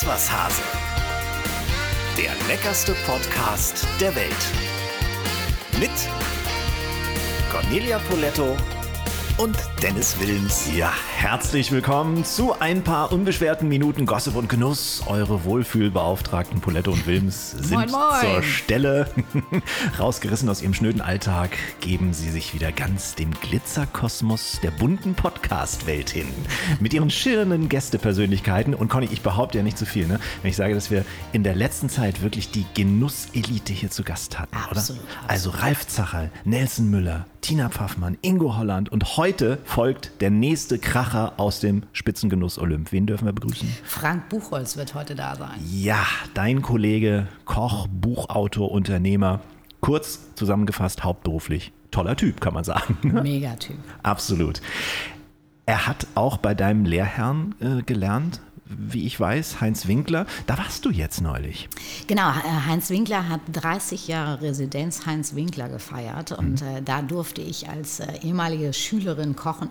Ist Hase. Der leckerste Podcast der Welt. Mit Cornelia Poletto und Dennis Wilms. Ja, herzlich willkommen zu ein paar unbeschwerten Minuten Gossip und Genuss. Eure Wohlfühlbeauftragten Poletto und Wilms sind Moin, moin. zur Stelle. Rausgerissen aus ihrem schnöden Alltag geben sie sich wieder ganz dem Glitzerkosmos der bunten Podcast-Welt hin. Mit ihren schillernden Gästepersönlichkeiten. Und Conny, ich behaupte ja nicht zu viel, ne? wenn ich sage, dass wir in der letzten Zeit wirklich die Genusselite hier zu Gast hatten, Absolut, oder? absolut. Also Ralf Zacherl, Nelson Müller, Tina Pfaffmann, Ingo Holland und heute folgt der nächste Kracher aus dem Spitzengenuss Olymp. Wen dürfen wir begrüßen? Frank Buchholz wird heute da sein. Ja, dein Kollege, Koch, Buchautor, Unternehmer, kurz zusammengefasst hauptberuflich. Toller Typ, kann man sagen. Megatyp. Absolut. Er hat auch bei deinem Lehrherrn äh, gelernt, wie ich weiß, Heinz Winkler. Da warst du jetzt neulich. Genau, äh, Heinz Winkler hat 30 Jahre Residenz Heinz Winkler gefeiert und äh, da durfte ich als äh, ehemalige Schülerin kochen.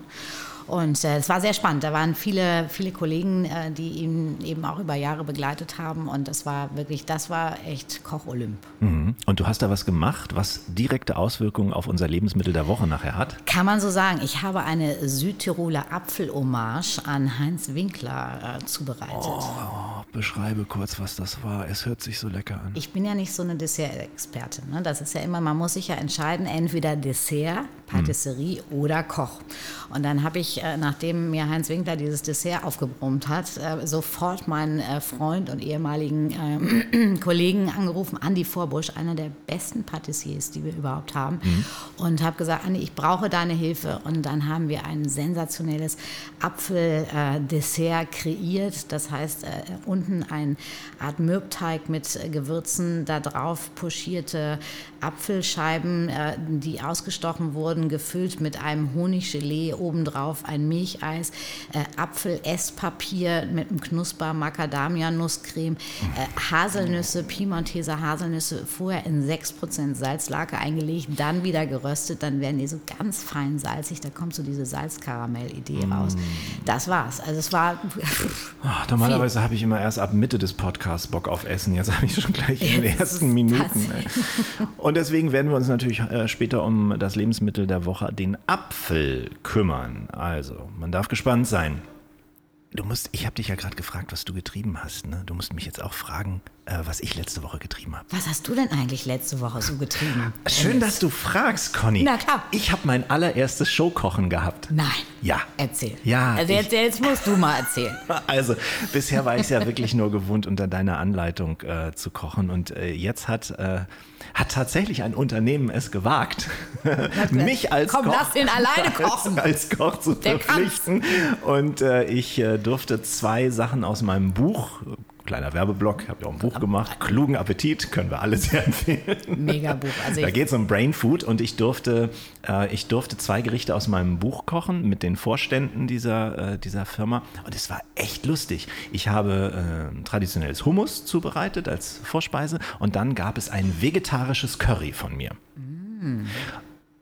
Und äh, es war sehr spannend. Da waren viele, viele Kollegen, äh, die ihn eben auch über Jahre begleitet haben. Und das war wirklich, das war echt Koch-Olymp. Mhm. Und du hast da was gemacht, was direkte Auswirkungen auf unser Lebensmittel der Woche nachher hat. Kann man so sagen. Ich habe eine Südtiroler Apfelhommage an Heinz Winkler äh, zubereitet. Oh, beschreibe kurz, was das war. Es hört sich so lecker an. Ich bin ja nicht so eine Dessert-Expertin. Ne? Das ist ja immer, man muss sich ja entscheiden, entweder Dessert, Patisserie oder Koch. Und dann habe ich, äh, nachdem mir Heinz Winkler dieses Dessert aufgebrummt hat, äh, sofort meinen äh, Freund und ehemaligen ähm, Kollegen angerufen, Andi Vorbusch, einer der besten Patissiers, die wir überhaupt haben, und habe gesagt, Andi, ich brauche deine Hilfe. Und dann haben wir ein sensationelles Apfeldessert kreiert. Das heißt, äh, unten eine Art Mürbteig mit äh, Gewürzen, da drauf pochierte Apfelscheiben, äh, die ausgestochen wurden, gefüllt mit einem Honiggelee, obendrauf ein Milcheis, äh, Apfelesspapier mit einem Knusper, Macadamia-Nusscreme, Haselnüsse, Piemonteser Haselnüsse, vorher in 6% Salzlake eingelegt, dann wieder geröstet, dann werden die so ganz fein salzig, da kommt so diese Salzkaramell-Idee raus. Das war's. Also es war Ach, normalerweise habe ich immer erst ab Mitte des Podcasts Bock auf Essen. Jetzt habe ich schon gleich in den ersten Minuten. Und deswegen werden wir uns natürlich äh, später um das Lebensmittel der Woche, den Apfel, kümmern. Also, man darf gespannt sein. Du musst, ich habe dich ja gerade gefragt, was du getrieben hast. Ne? Du musst mich jetzt auch fragen, äh, was ich letzte Woche getrieben habe. Was hast du denn eigentlich letzte Woche so getrieben? Schön, dass du fragst, Conny. Na klar. Ich habe mein allererstes Showkochen gehabt. Nein. Ja. Erzähl. Ja, Also ich- jetzt, jetzt musst du mal erzählen. Also, bisher war ich es ja wirklich nur gewohnt, unter deiner Anleitung äh, zu kochen. Und äh, jetzt hat, äh, hat tatsächlich ein Unternehmen es gewagt, mich als Komm, Koch. Als, als Koch zu Der verpflichten. Und äh, ich äh, durfte zwei Sachen aus meinem Buch, kleiner Werbeblock, habe ja auch ein Buch gemacht, Klugen Appetit, können wir alle sehr empfehlen. Mega Buch. Also Da ich, geht es um Brain Food und ich durfte, äh, ich durfte zwei Gerichte aus meinem Buch kochen mit den Vorständen dieser, äh, dieser Firma und es war echt lustig. Ich habe äh, traditionelles Hummus zubereitet als Vorspeise und dann gab es ein vegetarisches Curry von mir.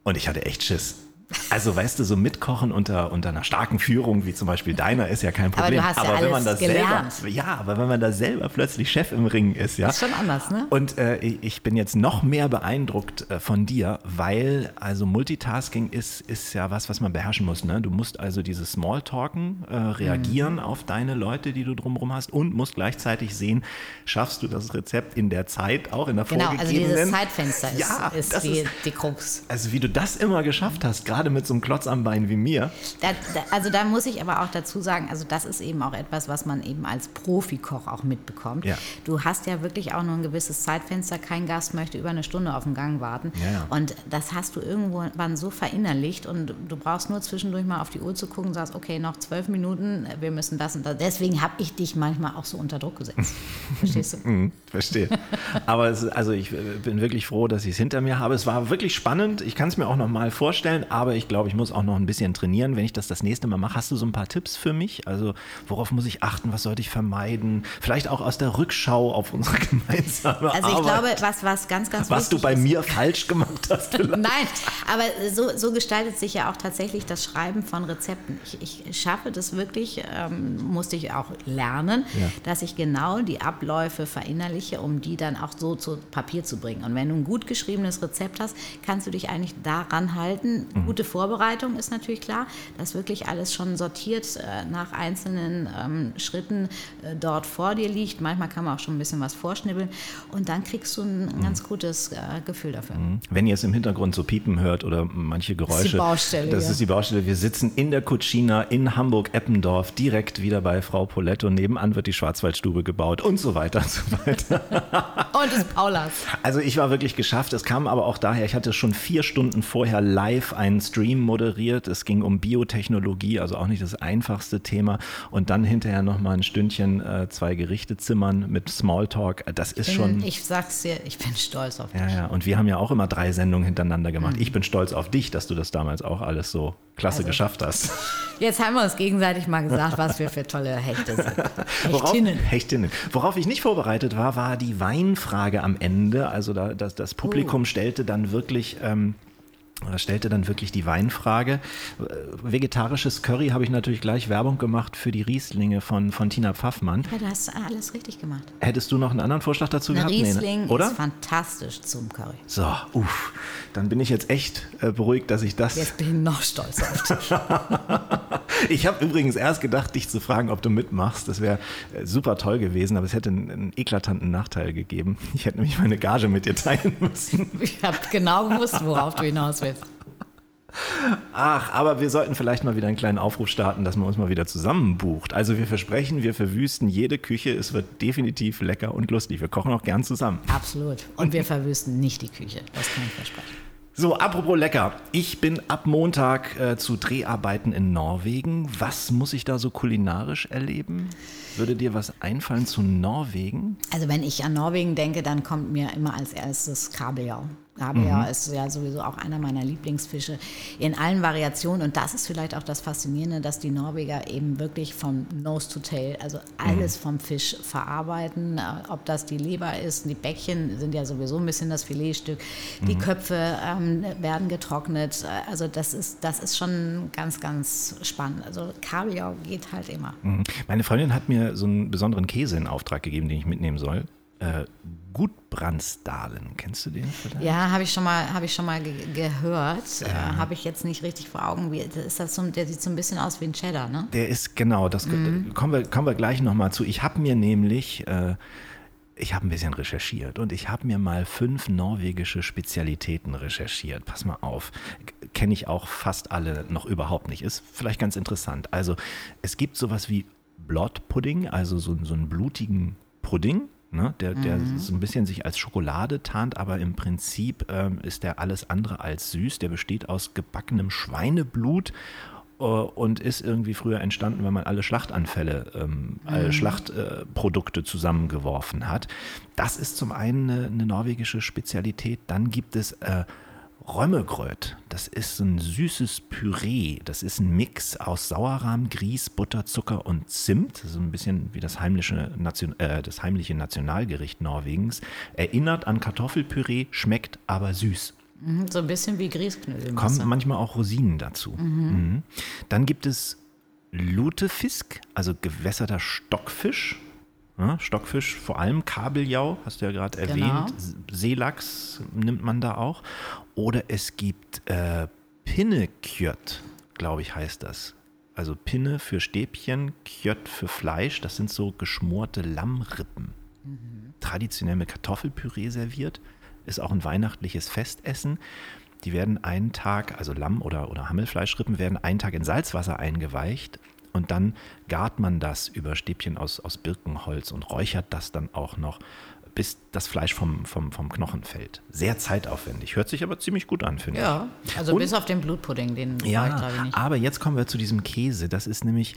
Und ich hatte echt Schiss. Also weißt du, so mitkochen unter, unter einer starken Führung, wie zum Beispiel deiner, ist ja kein Aber Problem. du hast ja wenn man alles da gelernt. selber, ja, aber wenn man da selber plötzlich Chef im Ring ist, ja, ist schon anders, ne? und äh, ich bin jetzt noch mehr beeindruckt äh, von dir, weil also Multitasking ist, ist ja was, was man beherrschen muss. Ne? Du musst also dieses Smalltalken äh, reagieren Mhm. auf deine Leute, die du drumherum hast und musst gleichzeitig sehen, schaffst du das Rezept in der Zeit, auch in der Genau, also dieses Zeitfenster ist, Ja, ist, das die, ist- die Krux. Also wie du das immer geschafft hast, gerade mit so einem Klotz am Bein wie mir. Da, da, also da muss ich aber auch dazu sagen, also das ist eben auch etwas, was man eben als Profikoch auch mitbekommt. Ja. Du hast ja wirklich auch nur ein gewisses Zeitfenster. Kein Gast möchte über eine Stunde auf den Gang warten. Ja, ja. Und das hast du irgendwann so verinnerlicht und du brauchst nur zwischendurch mal auf die Uhr zu gucken und sagst, okay, noch zwölf Minuten, wir müssen das und das. Deswegen habe ich dich manchmal auch so unter Druck gesetzt. Verstehst du? Mhm, verstehe. Aber es, also ich äh, bin wirklich froh, dass ich es hinter mir habe. Es war wirklich spannend. Ich kann es mir auch noch mal vorstellen, aber ich ich glaube, ich muss auch noch ein bisschen trainieren, wenn ich das das nächste Mal mache. Hast du so ein paar Tipps für mich? Also worauf muss ich achten? Was sollte ich vermeiden? Vielleicht auch aus der Rückschau auf unsere gemeinsame Also ich Arbeit. glaube, was, was ganz, ganz was du bei ist, mir falsch gemacht hast. Nein, aber so, so gestaltet sich ja auch tatsächlich das Schreiben von Rezepten. Ich, ich schaffe das wirklich, ähm, musste ich auch lernen, Ja. dass ich genau die Abläufe verinnerliche, um die dann auch so zu Papier zu bringen. Und wenn du ein gut geschriebenes Rezept hast, kannst du dich eigentlich daran halten. Mhm. Gute Vorbereitung ist natürlich klar, dass wirklich alles schon sortiert äh, nach einzelnen ähm, Schritten äh, dort vor dir liegt. Manchmal kann man auch schon ein bisschen was vorschnibbeln und dann kriegst du ein Mhm. ganz gutes äh, Gefühl dafür. Wenn ihr es im Hintergrund so piepen hört oder manche Geräusche. ist die Baustelle, Das ja. ist die Baustelle. Wir sitzen in der Cucina in Hamburg-Eppendorf, direkt wieder bei Frau Poletto. Nebenan wird die Schwarzwaldstube gebaut und so weiter und so weiter. Und das Paulas. Also ich war wirklich geschafft. Es kam aber auch daher, ich hatte schon vier Stunden vorher live einen Stream moderiert. Es ging um Biotechnologie, also auch nicht das einfachste Thema. Und dann hinterher nochmal ein Stündchen äh, zwei Gerichte zimmern mit Smalltalk. Das ist schon... Ich sag's dir, ich bin stolz auf dich. Ja, ja, und wir haben ja auch immer drei Sendungen hintereinander gemacht. Mhm. Ich bin stolz auf dich, dass du das damals auch alles so klasse Also- geschafft hast. Jetzt haben wir uns gegenseitig mal gesagt, was wir für tolle Hechte sind. Worauf, Hechtinnen. Hechtinnen. Worauf ich nicht vorbereitet war, war die Weinfrage am Ende. Also da, das, das Publikum Oh. stellte dann wirklich. Ähm, stellte dann wirklich die Weinfrage. Äh, Vegetarisches Curry habe ich natürlich gleich Werbung gemacht für die Rieslinge von, von Tina Pfaffmann. Ja, du hast alles richtig gemacht. Hättest du noch einen anderen Vorschlag dazu Ein gehabt? Nee, ne? Riesling Oder? ist fantastisch zum Curry. So, uff. Dann bin ich jetzt echt äh, beruhigt, dass ich das. Jetzt bin ich noch stolz auf dich. Ich habe übrigens erst gedacht, dich zu fragen, ob du mitmachst. Das wäre äh, super toll gewesen, aber es hätte einen, einen eklatanten Nachteil gegeben. Ich hätte nämlich meine Gage mit dir teilen müssen. Ich habe genau gewusst, worauf du hinaus willst. Ach, aber wir sollten vielleicht mal wieder einen kleinen Aufruf starten, dass man uns mal wieder zusammenbucht. Also wir versprechen, wir verwüsten jede Küche. Es wird definitiv lecker und lustig. Wir kochen auch gern zusammen. Absolut. Und wir verwüsten nicht die Küche. Das kann ich versprechen. So, apropos lecker. Ich bin ab Montag äh, zu Dreharbeiten in Norwegen. Was muss ich da so kulinarisch erleben? Würde dir was einfallen zu Norwegen? Also wenn ich an Norwegen denke, dann kommt mir immer als erstes Kabeljau. Kabeljau Mhm. ist ja sowieso auch einer meiner Lieblingsfische in allen Variationen. Und das ist vielleicht auch das Faszinierende, dass die Norweger eben wirklich vom Nose to Tail, also alles vom Fisch verarbeiten. Äh, Ob das die Leber ist, die Bäckchen sind ja sowieso ein bisschen das Filetstück. Die Köpfe ähm, werden getrocknet. Äh, Also das ist, das ist schon ganz, ganz spannend. Also Kabeljau geht halt immer. Mhm. Meine Freundin hat mir so einen besonderen Käse in Auftrag gegeben, den ich mitnehmen soll. Äh, Gutbrandsdalen, kennst du den vielleicht? Ja, habe ich schon mal, habe ich schon mal ge gehört. Äh, habe ich jetzt nicht richtig vor Augen. Wie, ist das so, der sieht so ein bisschen aus wie ein Cheddar, ne? Der ist genau, das kommen, wir, kommen wir gleich nochmal zu. Ich habe mir nämlich, äh, ich habe ein bisschen recherchiert und ich habe mir mal fünf norwegische Spezialitäten recherchiert. Pass mal auf, kenne ich auch fast alle noch überhaupt nicht. Ist vielleicht ganz interessant. Also es gibt sowas wie Blood Pudding, also so, so einen blutigen Pudding. Ne, der, der so ein bisschen sich als Schokolade tarnt, aber im Prinzip ähm, ist der alles andere als süß. Der besteht aus gebackenem Schweineblut äh, und ist irgendwie früher entstanden, wenn man alle Schlachtanfälle, ähm, alle Schlachtprodukte zusammengeworfen hat. Das ist zum einen eine, eine norwegische Spezialität. Dann gibt es äh, Römmegröt. Das ist ein süßes Püree. Das ist ein Mix aus Sauerrahm, Grieß, Butter, Zucker und Zimt. So ein bisschen wie das heimliche, Nation, äh, das heimliche Nationalgericht Norwegens. Erinnert an Kartoffelpüree, schmeckt aber süß. Mhm, So ein bisschen wie Grießknödel. Kommen manchmal auch Rosinen dazu. Mhm. Dann gibt es Lutefisk, also gewässerter Stockfisch. Ja, Stockfisch, vor allem Kabeljau, hast du ja gerade Genau. erwähnt. Seelachs nimmt man da auch. Oder es gibt äh, Pinnekjött, glaube ich, heißt das. Also Pinne für Stäbchen, Kjött für Fleisch. Das sind so geschmorte Lammrippen. Traditionell mit Kartoffelpüree serviert. Ist auch ein weihnachtliches Festessen. Die werden einen Tag, also Lamm- oder, oder Hammelfleischrippen, werden einen Tag in Salzwasser eingeweicht und dann gart man das über Stäbchen aus, aus Birkenholz und räuchert das dann auch noch, bis das Fleisch vom, vom, vom Knochen fällt. Sehr zeitaufwendig, hört sich aber ziemlich gut an, finde ich. Ja, also Und- bis auf den Blutpudding, den war ich Ja, glaube ich nicht. aber jetzt kommen wir zu diesem Käse. Das ist nämlich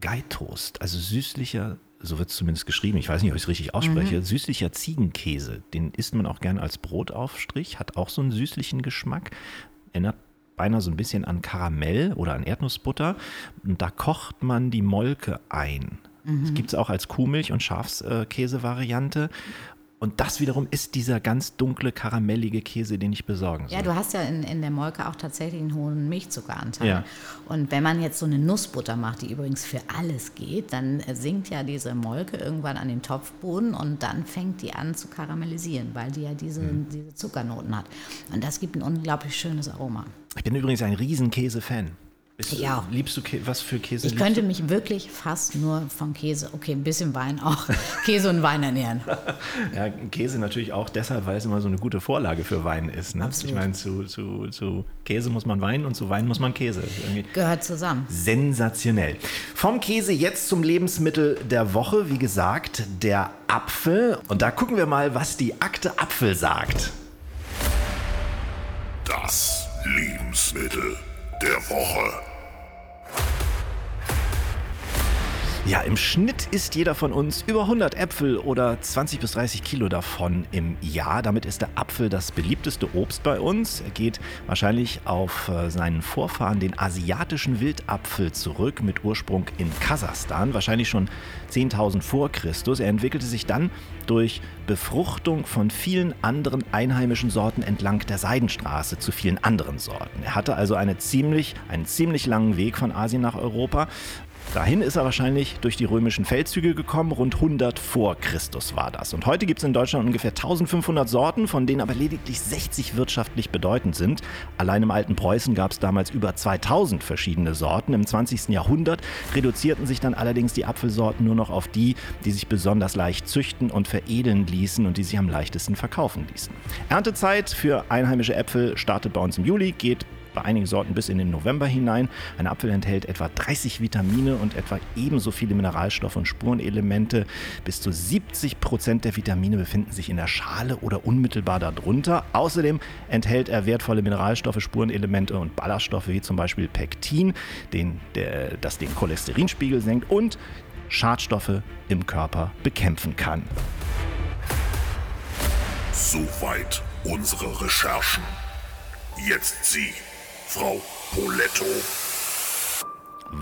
Geitoast, also süßlicher, so wird es zumindest geschrieben, ich weiß nicht, ob ich es richtig ausspreche, Mhm. süßlicher Ziegenkäse. Den isst man auch gern als Brotaufstrich, hat auch so einen süßlichen Geschmack, erinnert beinahe so ein bisschen an Karamell oder an Erdnussbutter. Und da kocht man die Molke ein. Das gibt es auch als Kuhmilch- und Schafskäse-Variante. Und das wiederum ist dieser ganz dunkle, karamellige Käse, den ich besorgen soll. Ja, du hast ja in, in der Molke auch tatsächlich einen hohen Milchzuckeranteil. Ja. Und wenn man jetzt so eine Nussbutter macht, die übrigens für alles geht, dann sinkt ja diese Molke irgendwann an den Topfboden und dann fängt die an zu karamellisieren, weil die ja diese, Mhm. diese Zuckernoten hat. Und das gibt ein unglaublich schönes Aroma. Ich bin übrigens ein riesen Du- auch. Liebst du Kä was für Käse? Ich könnte mich wirklich fast nur von Käse, okay, ein bisschen Wein auch, Käse und Wein ernähren. du? Ja, Käse natürlich auch deshalb, weil es immer so eine gute Vorlage für Wein ist. Ne? Absolut. Ich meine, zu, zu, zu Käse muss man Wein und zu Wein muss man Käse. Ist Gehört zusammen. sensationell. Vom Käse jetzt zum Lebensmittel der Woche. Wie gesagt, der Apfel. Und da gucken wir mal, was die Akte Apfel sagt. Das Lebensmittel der Woche. Ja, im Schnitt isst jeder von uns über 100 Äpfel oder 20 bis 30 Kilo davon im Jahr. Damit ist der Apfel das beliebteste Obst bei uns. Er geht wahrscheinlich auf äh, seinen Vorfahren, den asiatischen Wildapfel, zurück mit Ursprung in Kasachstan, wahrscheinlich schon 10.000 vor Christus. Er entwickelte sich dann durch Befruchtung von vielen anderen einheimischen Sorten entlang der Seidenstraße zu vielen anderen Sorten. Er hatte also eine ziemlich, einen ziemlich langen Weg von Asien nach Europa. Dahin ist er wahrscheinlich durch die römischen Feldzüge gekommen, rund 100 vor Christus war das. Und heute gibt es in Deutschland ungefähr 1500 Sorten, von denen aber lediglich 60 wirtschaftlich bedeutend sind. Allein im alten Preußen gab es damals über 2000 verschiedene Sorten. Im 20. Jahrhundert reduzierten sich dann allerdings die Apfelsorten nur noch auf die, die sich besonders leicht züchten und veredeln ließen und die sich am leichtesten verkaufen ließen. Erntezeit für einheimische Äpfel startet bei uns im Juli, geht bei einigen Sorten bis in den November hinein. Ein Apfel enthält etwa 30 Vitamine und etwa ebenso viele Mineralstoffe und Spurenelemente. Bis zu 70 Prozent der Vitamine befinden sich in der Schale oder unmittelbar darunter. Außerdem enthält er wertvolle Mineralstoffe, Spurenelemente und Ballaststoffe wie zum Beispiel Pektin, den, der, das den Cholesterinspiegel senkt und Schadstoffe im Körper bekämpfen kann. Soweit unsere Recherchen. Jetzt Sie, Frau Poletto.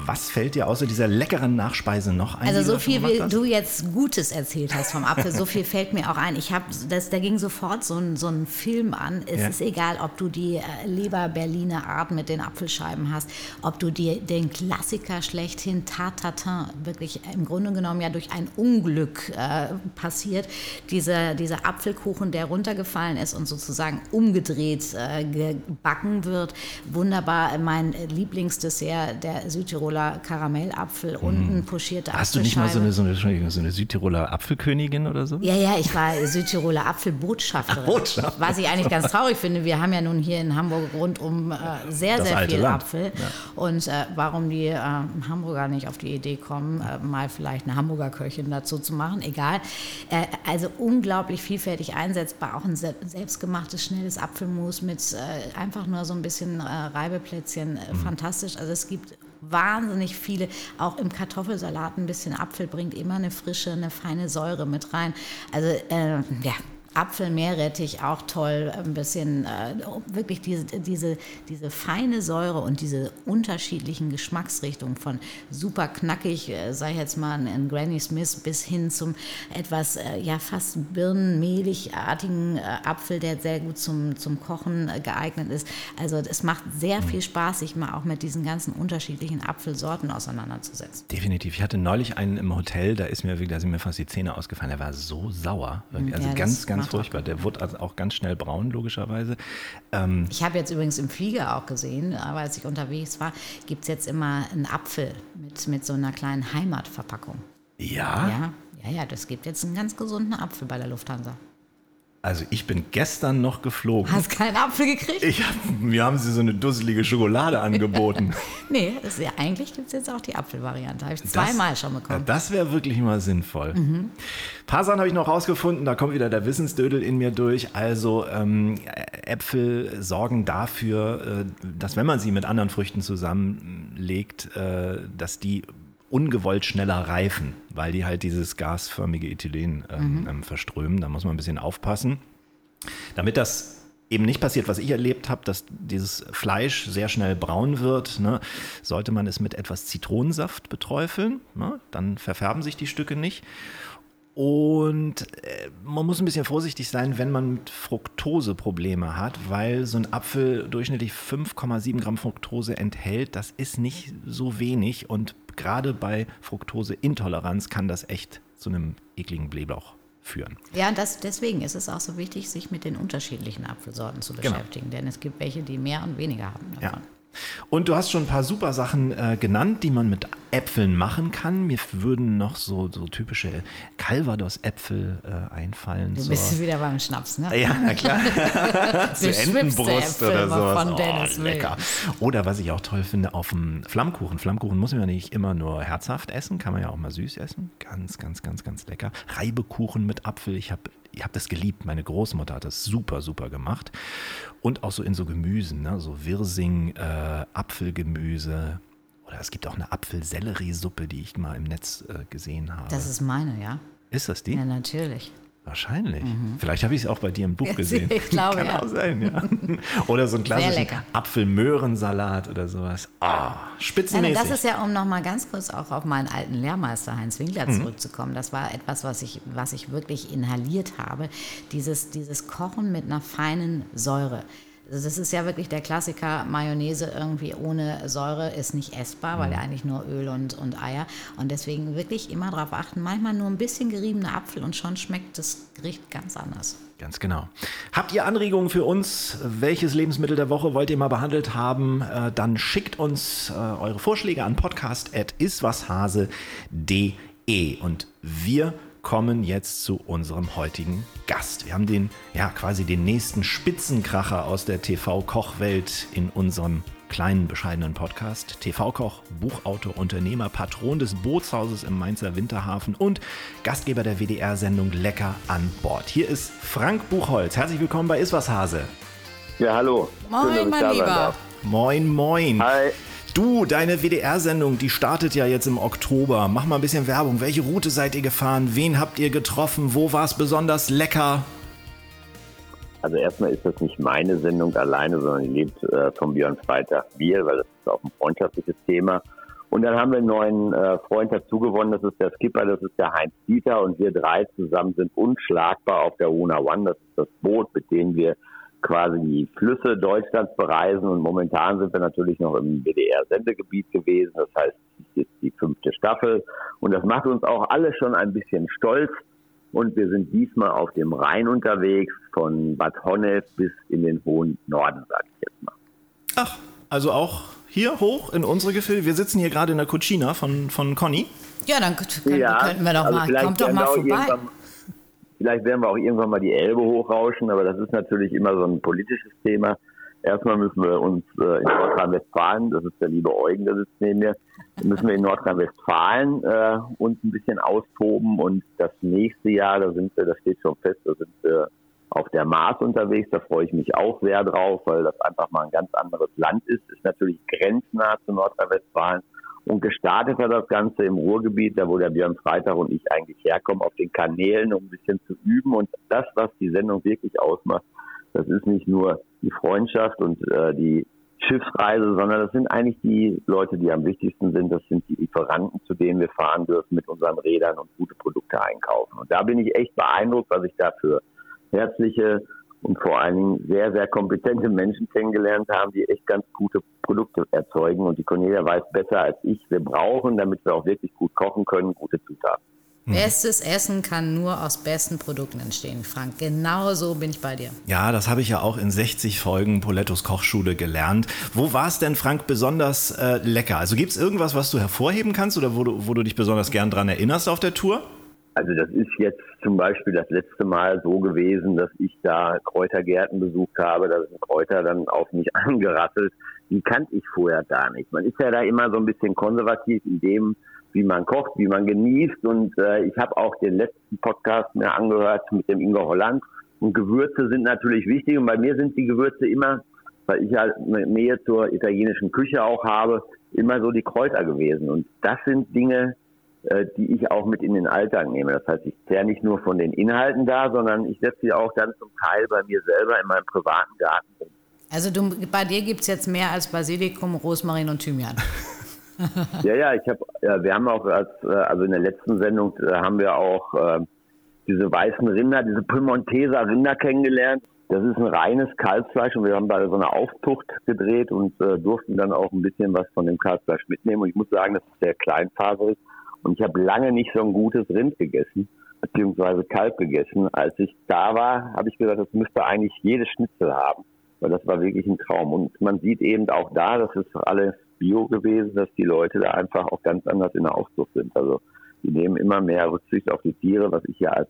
Was fällt dir außer dieser leckeren Nachspeise noch ein? Also so viel, wie hast? du jetzt Gutes erzählt hast vom Apfel, so viel fällt mir auch ein. Ich habe, das, da ging sofort so ein, so ein Film an. Es Ja. ist egal, ob du die äh, Leber Berliner Art mit den Apfelscheiben hast, ob du dir den Klassiker schlechthin Tatatin, wirklich im Grunde genommen ja durch ein Unglück äh, passiert, dieser, dieser Apfelkuchen, der runtergefallen ist und sozusagen umgedreht äh, gebacken wird. Wunderbar, mein Lieblingsdessert, der Südtiroler Karamellapfel, unten pochierte Mhm. Hast du nicht mal so eine, so eine, so eine Südtiroler Apfelkönigin oder so? Ja, ja, ich war Südtiroler Apfelbotschafterin. Botschafterin. Was ich eigentlich ganz traurig finde. Wir haben ja nun hier in Hamburg rundum äh, sehr, Das sehr viel Land. Apfel. Und äh, warum die äh, Hamburger nicht auf die Idee kommen, äh, mal vielleicht eine Hamburger Köchin dazu zu machen, egal. Äh, also unglaublich vielfältig einsetzbar. Auch ein se selbstgemachtes, schnelles Apfelmus mit äh, einfach nur so ein bisschen Reibeplätzchen. Äh, Fantastisch. Also es gibt wahnsinnig viele. Auch im Kartoffelsalat ein bisschen Apfel bringt immer eine frische, eine feine Säure mit rein. Also äh, ja. Apfel, Meerrettich, auch toll, ein bisschen äh, wirklich diese, diese, diese feine Säure und diese unterschiedlichen Geschmacksrichtungen von super knackig, äh, sei jetzt mal ein, Granny Smith, bis hin zum etwas, äh, ja fast birnenmehligartigen äh, Apfel, der sehr gut zum, zum Kochen äh, geeignet ist. Also es macht sehr viel Spaß, sich mal auch mit diesen ganzen unterschiedlichen Apfelsorten auseinanderzusetzen. Definitiv. Ich hatte neulich einen im Hotel, da ist mir da sind mir fast die Zähne ausgefallen. Der war so sauer. Wirklich. Also Ja, das ganz, ganz furchtbar. Der wurde also auch ganz schnell braun, logischerweise. Ähm, Ich habe jetzt übrigens im Flieger auch gesehen, aber als ich unterwegs war, gibt es jetzt immer einen Apfel mit, mit so einer kleinen Heimatverpackung. ja, Ja, ja, ja, das gibt jetzt einen ganz gesunden Apfel bei der Lufthansa. Also ich bin gestern noch geflogen. Hast keinen Apfel gekriegt? Ich hab, mir haben sie so eine dusselige Schokolade angeboten. Nee, das ja, eigentlich gibt es jetzt auch die Apfelvariante. Habe ich zweimal schon bekommen. Das wäre wirklich mal sinnvoll. Ein paar Sachen habe ich noch rausgefunden, da kommt wieder der Wissensdödel in mir durch. Also ähm, Äpfel sorgen dafür, äh, dass wenn man sie mit anderen Früchten zusammenlegt, äh, dass die ungewollt schneller reifen, weil die halt dieses gasförmige Ethylen ähm, ähm, verströmen. Da muss man ein bisschen aufpassen. Damit das eben nicht passiert, was ich erlebt habe, dass dieses Fleisch sehr schnell braun wird, ne, sollte man es mit etwas Zitronensaft beträufeln. Ne, dann verfärben sich die Stücke nicht. Und äh, man muss ein bisschen vorsichtig sein, wenn man mit Fructose Probleme hat, weil so ein Apfel durchschnittlich 5,7 Gramm Fructose enthält. Das ist nicht so wenig und gerade bei Fructoseintoleranz kann das echt zu einem ekligen Blähbauch führen. Ja, und das, deswegen ist es auch so wichtig, sich mit den unterschiedlichen Apfelsorten zu Genau. beschäftigen, denn es gibt welche, die mehr und weniger haben davon. Ja. Und du hast schon ein paar super Sachen äh, genannt, die man mit Äpfeln machen kann. Mir würden noch so, so typische Calvados-Äpfel äh, einfallen. Du bist wieder beim Schnaps, ne? Ja, na klar. so Entenbrust oder sowas. von Dennis oh, lecker. Oder was ich auch toll finde, auf dem Flammkuchen. Flammkuchen muss man ja nicht immer nur herzhaft essen, kann man ja auch mal süß essen. Ganz, ganz, ganz, ganz lecker. Reibekuchen mit Apfel. Ich habe ich hab das geliebt. Meine Großmutter hat das super, super gemacht. Und auch so in so Gemüsen, ne? so Wirsing, äh, Apfelgemüse. Oder es gibt auch eine Apfelselleriesuppe, die ich mal im Netz äh, gesehen habe. Das ist meine, ja? ist das die? Ja, natürlich. Wahrscheinlich. Vielleicht habe ich es auch bei dir im Buch gesehen. ich glaube, Kann ja. auch sein, ja. Oder so ein klassischen. Apfelmöhrensalat oder sowas. Ah, Nein, spitzenmäßig. und das ist ja, um nochmal ganz kurz auch auf meinen alten Lehrmeister Heinz Winkler Mhm. zurückzukommen. Das war etwas, was ich, was ich wirklich inhaliert habe. Dieses, dieses Kochen mit einer feinen Säure. Das ist ja wirklich der Klassiker, Mayonnaise irgendwie ohne Säure ist nicht essbar, Mhm. weil ja eigentlich nur Öl und, und Eier. Und deswegen wirklich immer darauf achten, manchmal nur ein bisschen geriebener Apfel und schon schmeckt das Gericht ganz anders. Ganz genau. Habt ihr Anregungen für uns? Welches Lebensmittel der Woche wollt ihr mal behandelt haben? Äh, Dann schickt uns äh, eure Vorschläge an podcast.iswashase.de und wir kommen jetzt zu unserem heutigen Gast. Wir haben den, ja, quasi den nächsten Spitzenkracher aus der TV-Kochwelt in unserem kleinen, bescheidenen Podcast. TV-Koch, Buchautor, Unternehmer, Patron des Bootshauses im Mainzer Winterhafen und Gastgeber der WDR-Sendung Lecker an Bord. Hier ist Frank Buchholz. Herzlich willkommen bei Iswas Hase. Ja, hallo. Moin, ich mein Lieber. Moin, moin. Hi. Du, deine WDR-Sendung, die startet ja jetzt im Oktober. Mach mal ein bisschen Werbung. Welche Route seid ihr gefahren? Wen habt ihr getroffen? Wo war es besonders lecker? Also erstmal ist das nicht meine Sendung alleine, sondern die lebt äh, von Björn Freitag Bier, weil das ist auch ein freundschaftliches Thema. Und dann haben wir einen neuen äh, Freund dazu gewonnen, das ist der Skipper, das ist der Heinz Dieter und wir drei zusammen sind unschlagbar auf der Una One. Das ist das Boot, mit dem wir quasi die Flüsse Deutschlands bereisen und momentan sind wir natürlich noch im WDR-Sendegebiet gewesen. Das heißt, es ist jetzt die fünfte Staffel und das macht uns auch alle schon ein bisschen stolz. Und wir sind diesmal auf dem Rhein unterwegs, von Bad Honnef bis in den hohen Norden, sage ich jetzt mal. Ach, also auch hier hoch in unsere Gefilde. Wir sitzen hier gerade in der Cucina von, von Conny. Ja, dann könnten, könnten wir doch also mal, kommt doch mal vorbei. Vielleicht werden wir auch irgendwann mal die Elbe hochrauschen, aber das ist natürlich immer so ein politisches Thema. Erstmal müssen wir uns äh, in Nordrhein-Westfalen, das ist der liebe Eugen, der sitzt neben mir, müssen wir in Nordrhein-Westfalen äh, uns ein bisschen austoben und das nächste Jahr, da sind wir, das steht schon fest, da sind wir auf der Mars unterwegs, da freue ich mich auch sehr drauf, weil das einfach mal ein ganz anderes Land ist, ist natürlich grenznah zu Nordrhein-Westfalen und gestartet hat das Ganze im Ruhrgebiet, da wo der Björn Freitag und ich eigentlich herkommen, auf den Kanälen, um ein bisschen zu üben. Und das, was die Sendung wirklich ausmacht, das ist nicht nur die Freundschaft und äh, die Schiffsreise, sondern das sind eigentlich die Leute, die am wichtigsten sind. Das sind die Lieferanten, zu denen wir fahren dürfen mit unseren Rädern und gute Produkte einkaufen. Und da bin ich echt beeindruckt, was ich da für herzliche und vor allen Dingen sehr, sehr kompetente Menschen kennengelernt haben, die echt ganz gute Produkte erzeugen. Und die Cornelia weiß besser als ich, wir brauchen, damit wir auch wirklich gut kochen können, gute Zutaten. Bestes Essen kann nur aus besten Produkten entstehen, Frank. Genau so bin ich bei dir. Ja, das habe ich ja auch in 60 Folgen Polettos Kochschule gelernt. Wo war es denn, Frank, besonders äh, lecker? Also gibt es irgendwas, was du hervorheben kannst oder wo du, wo du dich besonders gern dran erinnerst auf der Tour? Also das ist jetzt zum Beispiel das letzte Mal so gewesen, dass ich da Kräutergärten besucht habe. Da sind Kräuter dann auf mich angerasselt. Die kannte ich vorher gar nicht. Man ist ja da immer so ein bisschen konservativ in dem, wie man kocht, wie man genießt. Und äh, ich habe auch den letzten Podcast mir angehört mit dem Ingo Holland. Und Gewürze sind natürlich wichtig. Und bei mir sind die Gewürze immer, weil ich ja eine Nähe zur italienischen Küche auch habe, immer so die Kräuter gewesen. Und das sind Dinge, die ich auch mit in den Alltag nehme. Das heißt, ich kläre nicht nur von den Inhalten da, sondern ich setze sie auch dann zum Teil bei mir selber in meinem privaten Garten um. Also du, bei dir gibt es jetzt mehr als Basilikum, Rosmarin und Thymian. ja, ja, ich habe, ja, wir haben auch als, äh, also in der letzten Sendung äh, haben wir auch äh, diese weißen Rinder, diese Piemonteser Rinder kennengelernt. Das ist ein reines Kalbsfleisch und wir haben da so eine Aufzucht gedreht und äh, durften dann auch ein bisschen was von dem Kalbsfleisch mitnehmen. Und ich muss sagen, das ist sehr kleinfaserig. Und ich habe lange nicht so ein gutes Rind gegessen, beziehungsweise Kalb gegessen. Als ich da war, habe ich gesagt, das müsste eigentlich jedes Schnitzel haben. Weil das war wirklich ein Traum. Und man sieht eben auch da, das ist alles Bio gewesen, dass die Leute da einfach auch ganz anders in der Aufzucht sind. Also die nehmen immer mehr Rücksicht auf die Tiere, was ich ja als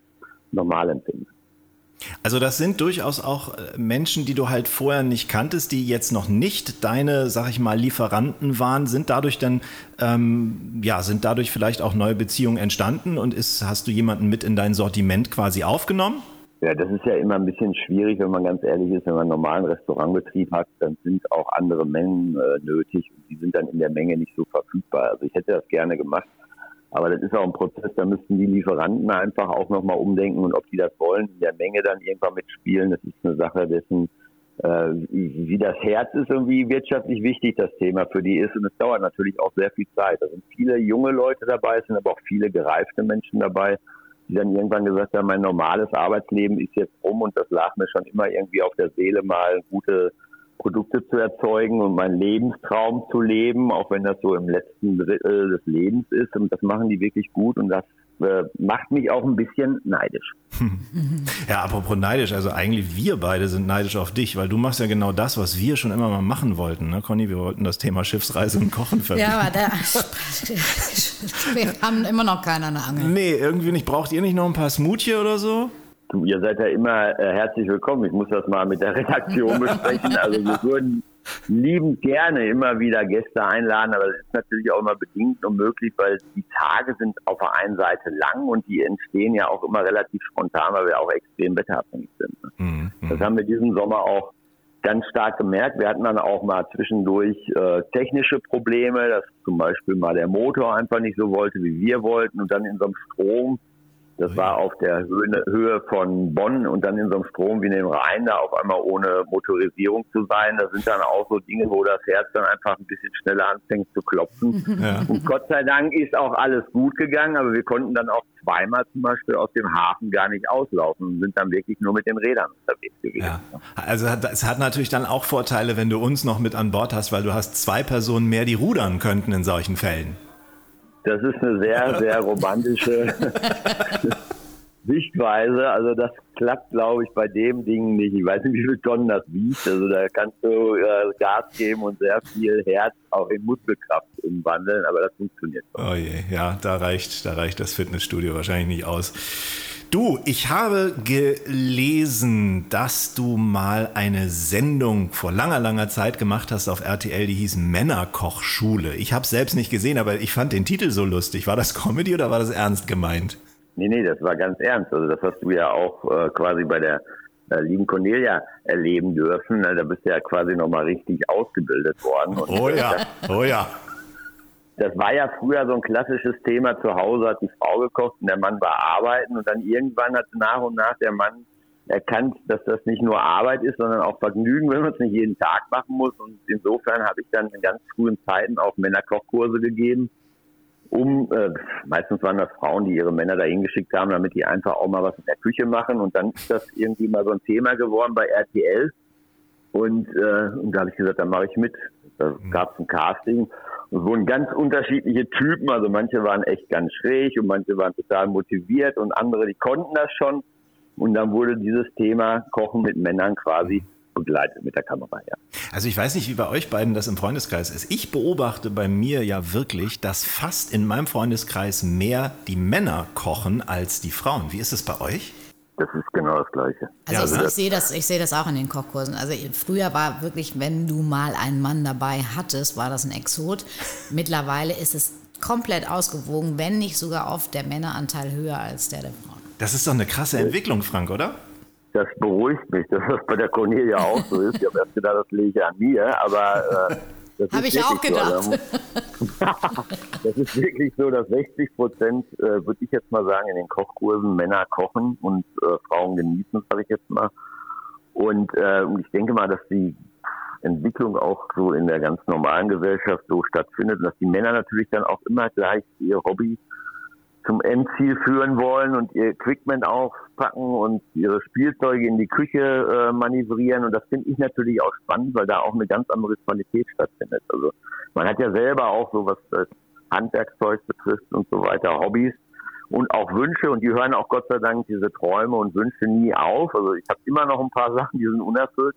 normal empfinde. Also das sind durchaus auch äh, Menschen, die du halt vorher nicht kanntest, die jetzt noch nicht deine, sag ich mal, Lieferanten waren. Sind dadurch dann, ähm, ja, sind dadurch vielleicht auch neue Beziehungen entstanden und ist, hast du jemanden mit in dein Sortiment quasi aufgenommen? Ja, das ist ja immer ein bisschen schwierig, wenn man ganz ehrlich ist. Wenn man einen normalen Restaurantbetrieb hat, dann sind auch andere Mengen äh, nötig und die sind dann in der Menge nicht so verfügbar. Also ich hätte das gerne gemacht, aber das ist auch ein Prozess, da müssten die Lieferanten einfach auch nochmal umdenken und ob die das wollen, in der Menge dann irgendwann mitspielen, das ist eine Sache dessen, äh, wie das Herz ist und wie wirtschaftlich wichtig das Thema für die ist. Und es dauert natürlich auch sehr viel Zeit. Da sind viele junge Leute dabei, es sind aber auch viele gereifte Menschen dabei, die dann irgendwann gesagt haben, mein normales Arbeitsleben ist jetzt rum und das lag mir schon immer irgendwie auf der Seele mal gute Produkte zu erzeugen und meinen Lebenstraum zu leben, auch wenn das so im letzten Drittel des Lebens ist. Und das machen die wirklich gut und das äh, macht mich auch ein bisschen neidisch. Ja, apropos neidisch, also eigentlich wir beide sind neidisch auf dich, weil du machst ja genau das, was wir schon immer mal machen wollten, ne, Conny? Wir wollten das Thema Schiffsreise und Kochen verbinden. Ja, aber da, wir haben immer noch keiner eine Angel. Nee, irgendwie nicht. Braucht ihr nicht noch ein paar Smoothie oder so? Du, ihr seid ja immer äh, herzlich willkommen. Ich muss das mal mit der Redaktion besprechen. Also wir würden liebend gerne immer wieder Gäste einladen, aber das ist natürlich auch immer bedingt und möglich, weil die Tage sind auf der einen Seite lang und die entstehen ja auch immer relativ spontan, weil wir auch extrem wetterabhängig sind. Mhm. Das haben wir diesen Sommer auch ganz stark gemerkt. Wir hatten dann auch mal zwischendurch äh, technische Probleme, dass zum Beispiel mal der Motor einfach nicht so wollte, wie wir wollten und dann in so einem Strom das war auf der Höhe, Höhe von Bonn und dann in so einem Strom wie in dem Rhein da auf einmal ohne Motorisierung zu sein. Da sind dann auch so Dinge, wo das Herz dann einfach ein bisschen schneller anfängt zu klopfen. Ja. Und Gott sei Dank ist auch alles gut gegangen, aber wir konnten dann auch zweimal zum Beispiel aus dem Hafen gar nicht auslaufen und sind dann wirklich nur mit den Rädern unterwegs gewesen. Ja. Also es hat natürlich dann auch Vorteile, wenn du uns noch mit an Bord hast, weil du hast zwei Personen mehr, die rudern könnten in solchen Fällen. Das ist eine sehr, sehr romantische Sichtweise. Also das klappt, glaube ich, bei dem Ding nicht. Ich weiß nicht, wie viel Tonnen das wiegt. Also da kannst du äh, Gas geben und sehr viel Herz auch in Muskelkraft umwandeln, aber das funktioniert. Oh je, ja, da reicht, da reicht das Fitnessstudio wahrscheinlich nicht aus. Du, ich habe gelesen, dass du mal eine Sendung vor langer, langer Zeit gemacht hast auf RTL, die hieß Männerkochschule. Ich habe es selbst nicht gesehen, aber ich fand den Titel so lustig. War das Comedy oder war das ernst gemeint? Nee, nee, das war ganz ernst. Also das hast du ja auch äh, quasi bei der äh, lieben Cornelia erleben dürfen. Da bist du ja quasi nochmal richtig ausgebildet worden. Und oh ja, oh ja das war ja früher so ein klassisches Thema. Zu Hause hat die Frau gekocht und der Mann war arbeiten und dann irgendwann hat nach und nach der Mann erkannt, dass das nicht nur Arbeit ist, sondern auch Vergnügen, wenn man es nicht jeden Tag machen muss. Und insofern habe ich dann in ganz frühen Zeiten auch Männerkochkurse gegeben, um, äh, meistens waren das Frauen, die ihre Männer dahin geschickt haben, damit die einfach auch mal was in der Küche machen. Und dann ist das irgendwie mal so ein Thema geworden bei RTL. Und, äh, und da habe ich gesagt, dann mache ich mit. Da gab es ein Casting es wurden ganz unterschiedliche Typen, also manche waren echt ganz schräg und manche waren total motiviert und andere, die konnten das schon. Und dann wurde dieses Thema Kochen mit Männern quasi begleitet mit der Kamera, ja. Also ich weiß nicht, wie bei euch beiden das im Freundeskreis ist. Ich beobachte bei mir ja wirklich, dass fast in meinem Freundeskreis mehr die Männer kochen als die Frauen. Wie ist es bei euch? Das ist genau das Gleiche. Also ja, ich, ich sehe das, ich sehe das auch in den Kochkursen. Also früher war wirklich, wenn du mal einen Mann dabei hattest, war das ein Exot. Mittlerweile ist es komplett ausgewogen, wenn nicht sogar oft der Männeranteil höher als der der Frauen. Das ist doch eine krasse Entwicklung, Frank, oder? Das beruhigt mich, dass das bei der Cornelia auch so ist. Ich habe erst gedacht, das lege ich an mir, aber äh, Habe ich auch gedacht. So. das ist wirklich so, dass 60 Prozent, äh, würde ich jetzt mal sagen, in den Kochkursen Männer kochen und äh, Frauen genießen, sage ich jetzt mal. Und äh, ich denke mal, dass die Entwicklung auch so in der ganz normalen Gesellschaft so stattfindet und dass die Männer natürlich dann auch immer gleich ihr Hobby zum Endziel führen wollen und ihr Equipment aufpacken und ihre Spielzeuge in die Küche äh, manövrieren. Und das finde ich natürlich auch spannend, weil da auch eine ganz andere Qualität stattfindet. Also man hat ja selber auch so was äh, Handwerkszeug betrifft und so weiter, Hobbys und auch Wünsche und die hören auch Gott sei Dank diese Träume und Wünsche nie auf. Also ich habe immer noch ein paar Sachen, die sind unerfüllt.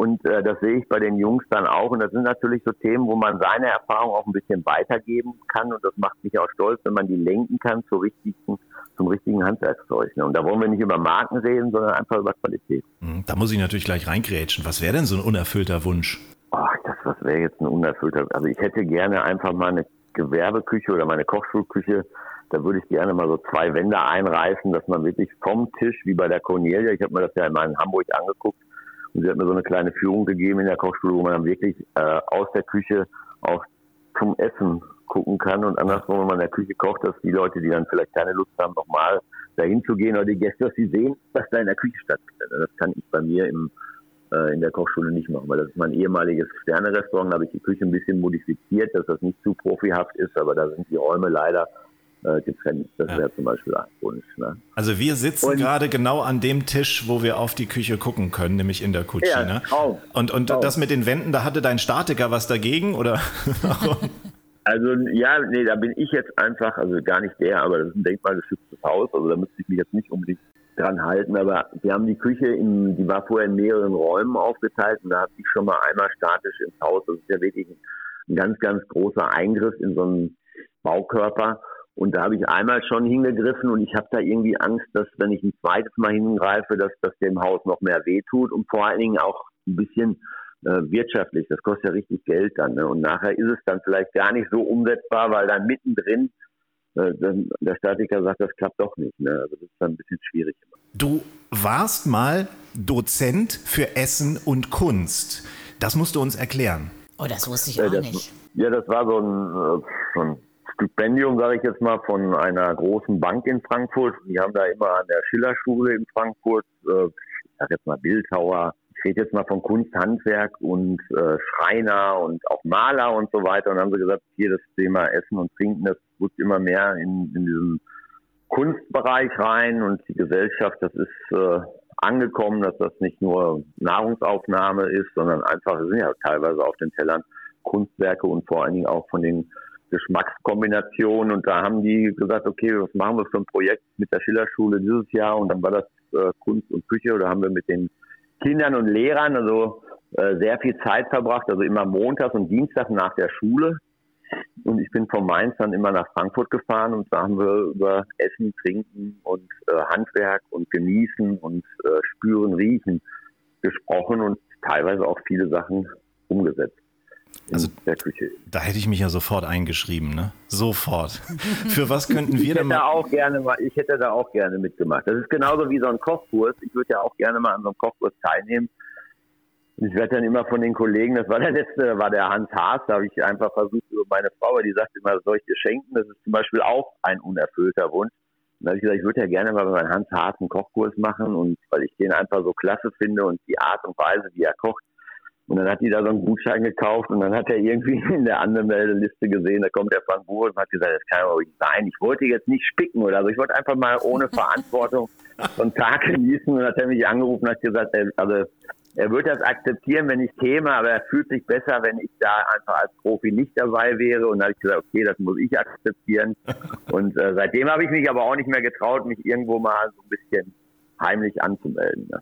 Und äh, das sehe ich bei den Jungs dann auch. Und das sind natürlich so Themen, wo man seine Erfahrung auch ein bisschen weitergeben kann. Und das macht mich auch stolz, wenn man die lenken kann zur richtigen, zum richtigen Handwerkszeug. Ne? Und da wollen wir nicht über Marken reden, sondern einfach über Qualität. Hm, da muss ich natürlich gleich reingrätschen. Was wäre denn so ein unerfüllter Wunsch? Ach, das was wäre jetzt ein unerfüllter. Also ich hätte gerne einfach mal eine Gewerbeküche oder meine Kochschulküche. Da würde ich gerne mal so zwei Wände einreißen, dass man wirklich vom Tisch, wie bei der Cornelia, ich habe mir das ja in Hamburg angeguckt, und sie hat mir so eine kleine Führung gegeben in der Kochschule, wo man dann wirklich äh, aus der Küche auch zum Essen gucken kann und andersrum, wenn man in der Küche kocht, dass die Leute, die dann vielleicht keine Lust haben, nochmal dahin zu gehen oder die Gäste, dass sie sehen, was da in der Küche stattfindet. Das kann ich bei mir im, äh, in der Kochschule nicht machen, weil das ist mein ehemaliges Sterne-Restaurant, da habe ich die Küche ein bisschen modifiziert, dass das nicht zu profihaft ist, aber da sind die Räume leider äh, getrennt. Das ja. wäre zum Beispiel ein Wunsch. Ne? Also wir sitzen gerade genau an dem Tisch, wo wir auf die Küche gucken können, nämlich in der Kutsche. Ja, ne? Und, und das mit den Wänden, da hatte dein Statiker was dagegen oder Also ja, nee, da bin ich jetzt einfach, also gar nicht der, aber das ist ein denkmalgeschütztes Haus, also da müsste ich mich jetzt nicht unbedingt dran halten, aber wir haben die Küche, in, die war vorher in mehreren Räumen aufgeteilt und da habe ich schon mal einmal statisch ins Haus. Das ist ja wirklich ein, ein ganz, ganz großer Eingriff in so einen Baukörper. Und da habe ich einmal schon hingegriffen und ich habe da irgendwie Angst, dass wenn ich ein zweites Mal hingreife, dass das dem Haus noch mehr wehtut und vor allen Dingen auch ein bisschen äh, wirtschaftlich. Das kostet ja richtig Geld dann. Ne? Und nachher ist es dann vielleicht gar nicht so umsetzbar, weil dann mittendrin äh, dann der Statiker sagt, das klappt doch nicht. Ne? Also das ist dann ein bisschen schwierig. Du warst mal Dozent für Essen und Kunst. Das musst du uns erklären. Oh, das wusste ich auch das, nicht. Ja, das war so ein, äh, so ein Stipendium, sage ich jetzt mal, von einer großen Bank in Frankfurt. Die haben da immer an der Schillerschule in Frankfurt, äh, ich sage jetzt mal Bildhauer, ich rede jetzt mal von Kunst, Handwerk und äh, Schreiner und auch Maler und so weiter. Und dann haben sie gesagt, hier das Thema Essen und Trinken, das wird immer mehr in, in diesem Kunstbereich rein und die Gesellschaft, das ist äh, angekommen, dass das nicht nur Nahrungsaufnahme ist, sondern einfach, sind ja teilweise auf den Tellern Kunstwerke und vor allen Dingen auch von den Geschmackskombination. Und da haben die gesagt, okay, was machen wir für ein Projekt mit der Schillerschule dieses Jahr? Und dann war das äh, Kunst und Küche. Oder haben wir mit den Kindern und Lehrern also äh, sehr viel Zeit verbracht, also immer montags und dienstags nach der Schule. Und ich bin von Mainz dann immer nach Frankfurt gefahren. Und da haben wir über Essen, Trinken und äh, Handwerk und Genießen und äh, Spüren, Riechen gesprochen und teilweise auch viele Sachen umgesetzt also, der Küche. Da hätte ich mich ja sofort eingeschrieben, ne? Sofort. Für was könnten wir denn mal? Auch gerne mal? Ich hätte da auch gerne mitgemacht. Das ist genauso wie so ein Kochkurs. Ich würde ja auch gerne mal an so einem Kochkurs teilnehmen. Ich werde dann immer von den Kollegen, das war der letzte, da war der Hans Haas, da habe ich einfach versucht über meine Frau, weil die sagt immer, soll ich dir schenken? Das ist zum Beispiel auch ein unerfüllter Wunsch. Und da habe ich gesagt, ich würde ja gerne mal bei Hans Haas einen Kochkurs machen und weil ich den einfach so klasse finde und die Art und Weise, wie er kocht, und dann hat die da so einen Gutschein gekauft und dann hat er irgendwie in der Anmeldeliste gesehen, da kommt der Frank Buhr und hat gesagt, das kann aber nicht sein. Ich wollte jetzt nicht spicken oder so. Ich wollte einfach mal ohne Verantwortung so einen Tag genießen und dann hat er mich angerufen und hat gesagt, also er wird das akzeptieren, wenn ich käme, aber er fühlt sich besser, wenn ich da einfach als Profi nicht dabei wäre. Und dann habe ich gesagt, okay, das muss ich akzeptieren. Und äh, seitdem habe ich mich aber auch nicht mehr getraut, mich irgendwo mal so ein bisschen heimlich anzumelden. Ne?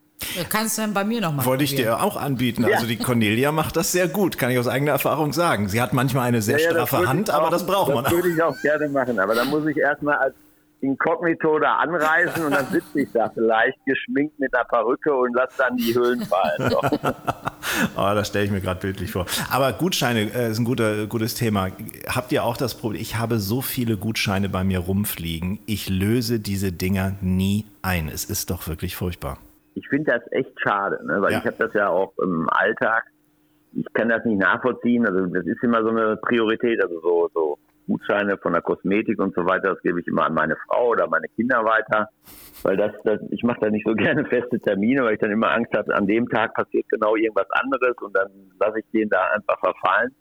Kannst du dann bei mir nochmal Wollte ich dir auch anbieten. Also die Cornelia macht das sehr gut, kann ich aus eigener Erfahrung sagen. Sie hat manchmal eine sehr ja, ja, straffe Hand, auch, aber das braucht das man auch. Das würde ich auch gerne machen, aber da muss ich erstmal als Inkognito da anreisen und dann sitze ich da vielleicht geschminkt mit einer Perücke und lasse dann die Höhlen fallen. So. oh, das stelle ich mir gerade bildlich vor. Aber Gutscheine äh, ist ein guter, gutes Thema. Habt ihr auch das Problem? Ich habe so viele Gutscheine bei mir rumfliegen. Ich löse diese Dinger nie ein. Es ist doch wirklich furchtbar. Ich finde das echt schade, ne? weil ja. ich habe das ja auch im Alltag ich kann das nicht nachvollziehen. Also das ist immer so eine Priorität. Also so, so Gutscheine von der Kosmetik und so weiter, das gebe ich immer an meine Frau oder meine Kinder weiter. Weil das, das ich mache da nicht so gerne feste Termine, weil ich dann immer Angst habe, an dem Tag passiert genau irgendwas anderes und dann lasse ich den da einfach verfallen.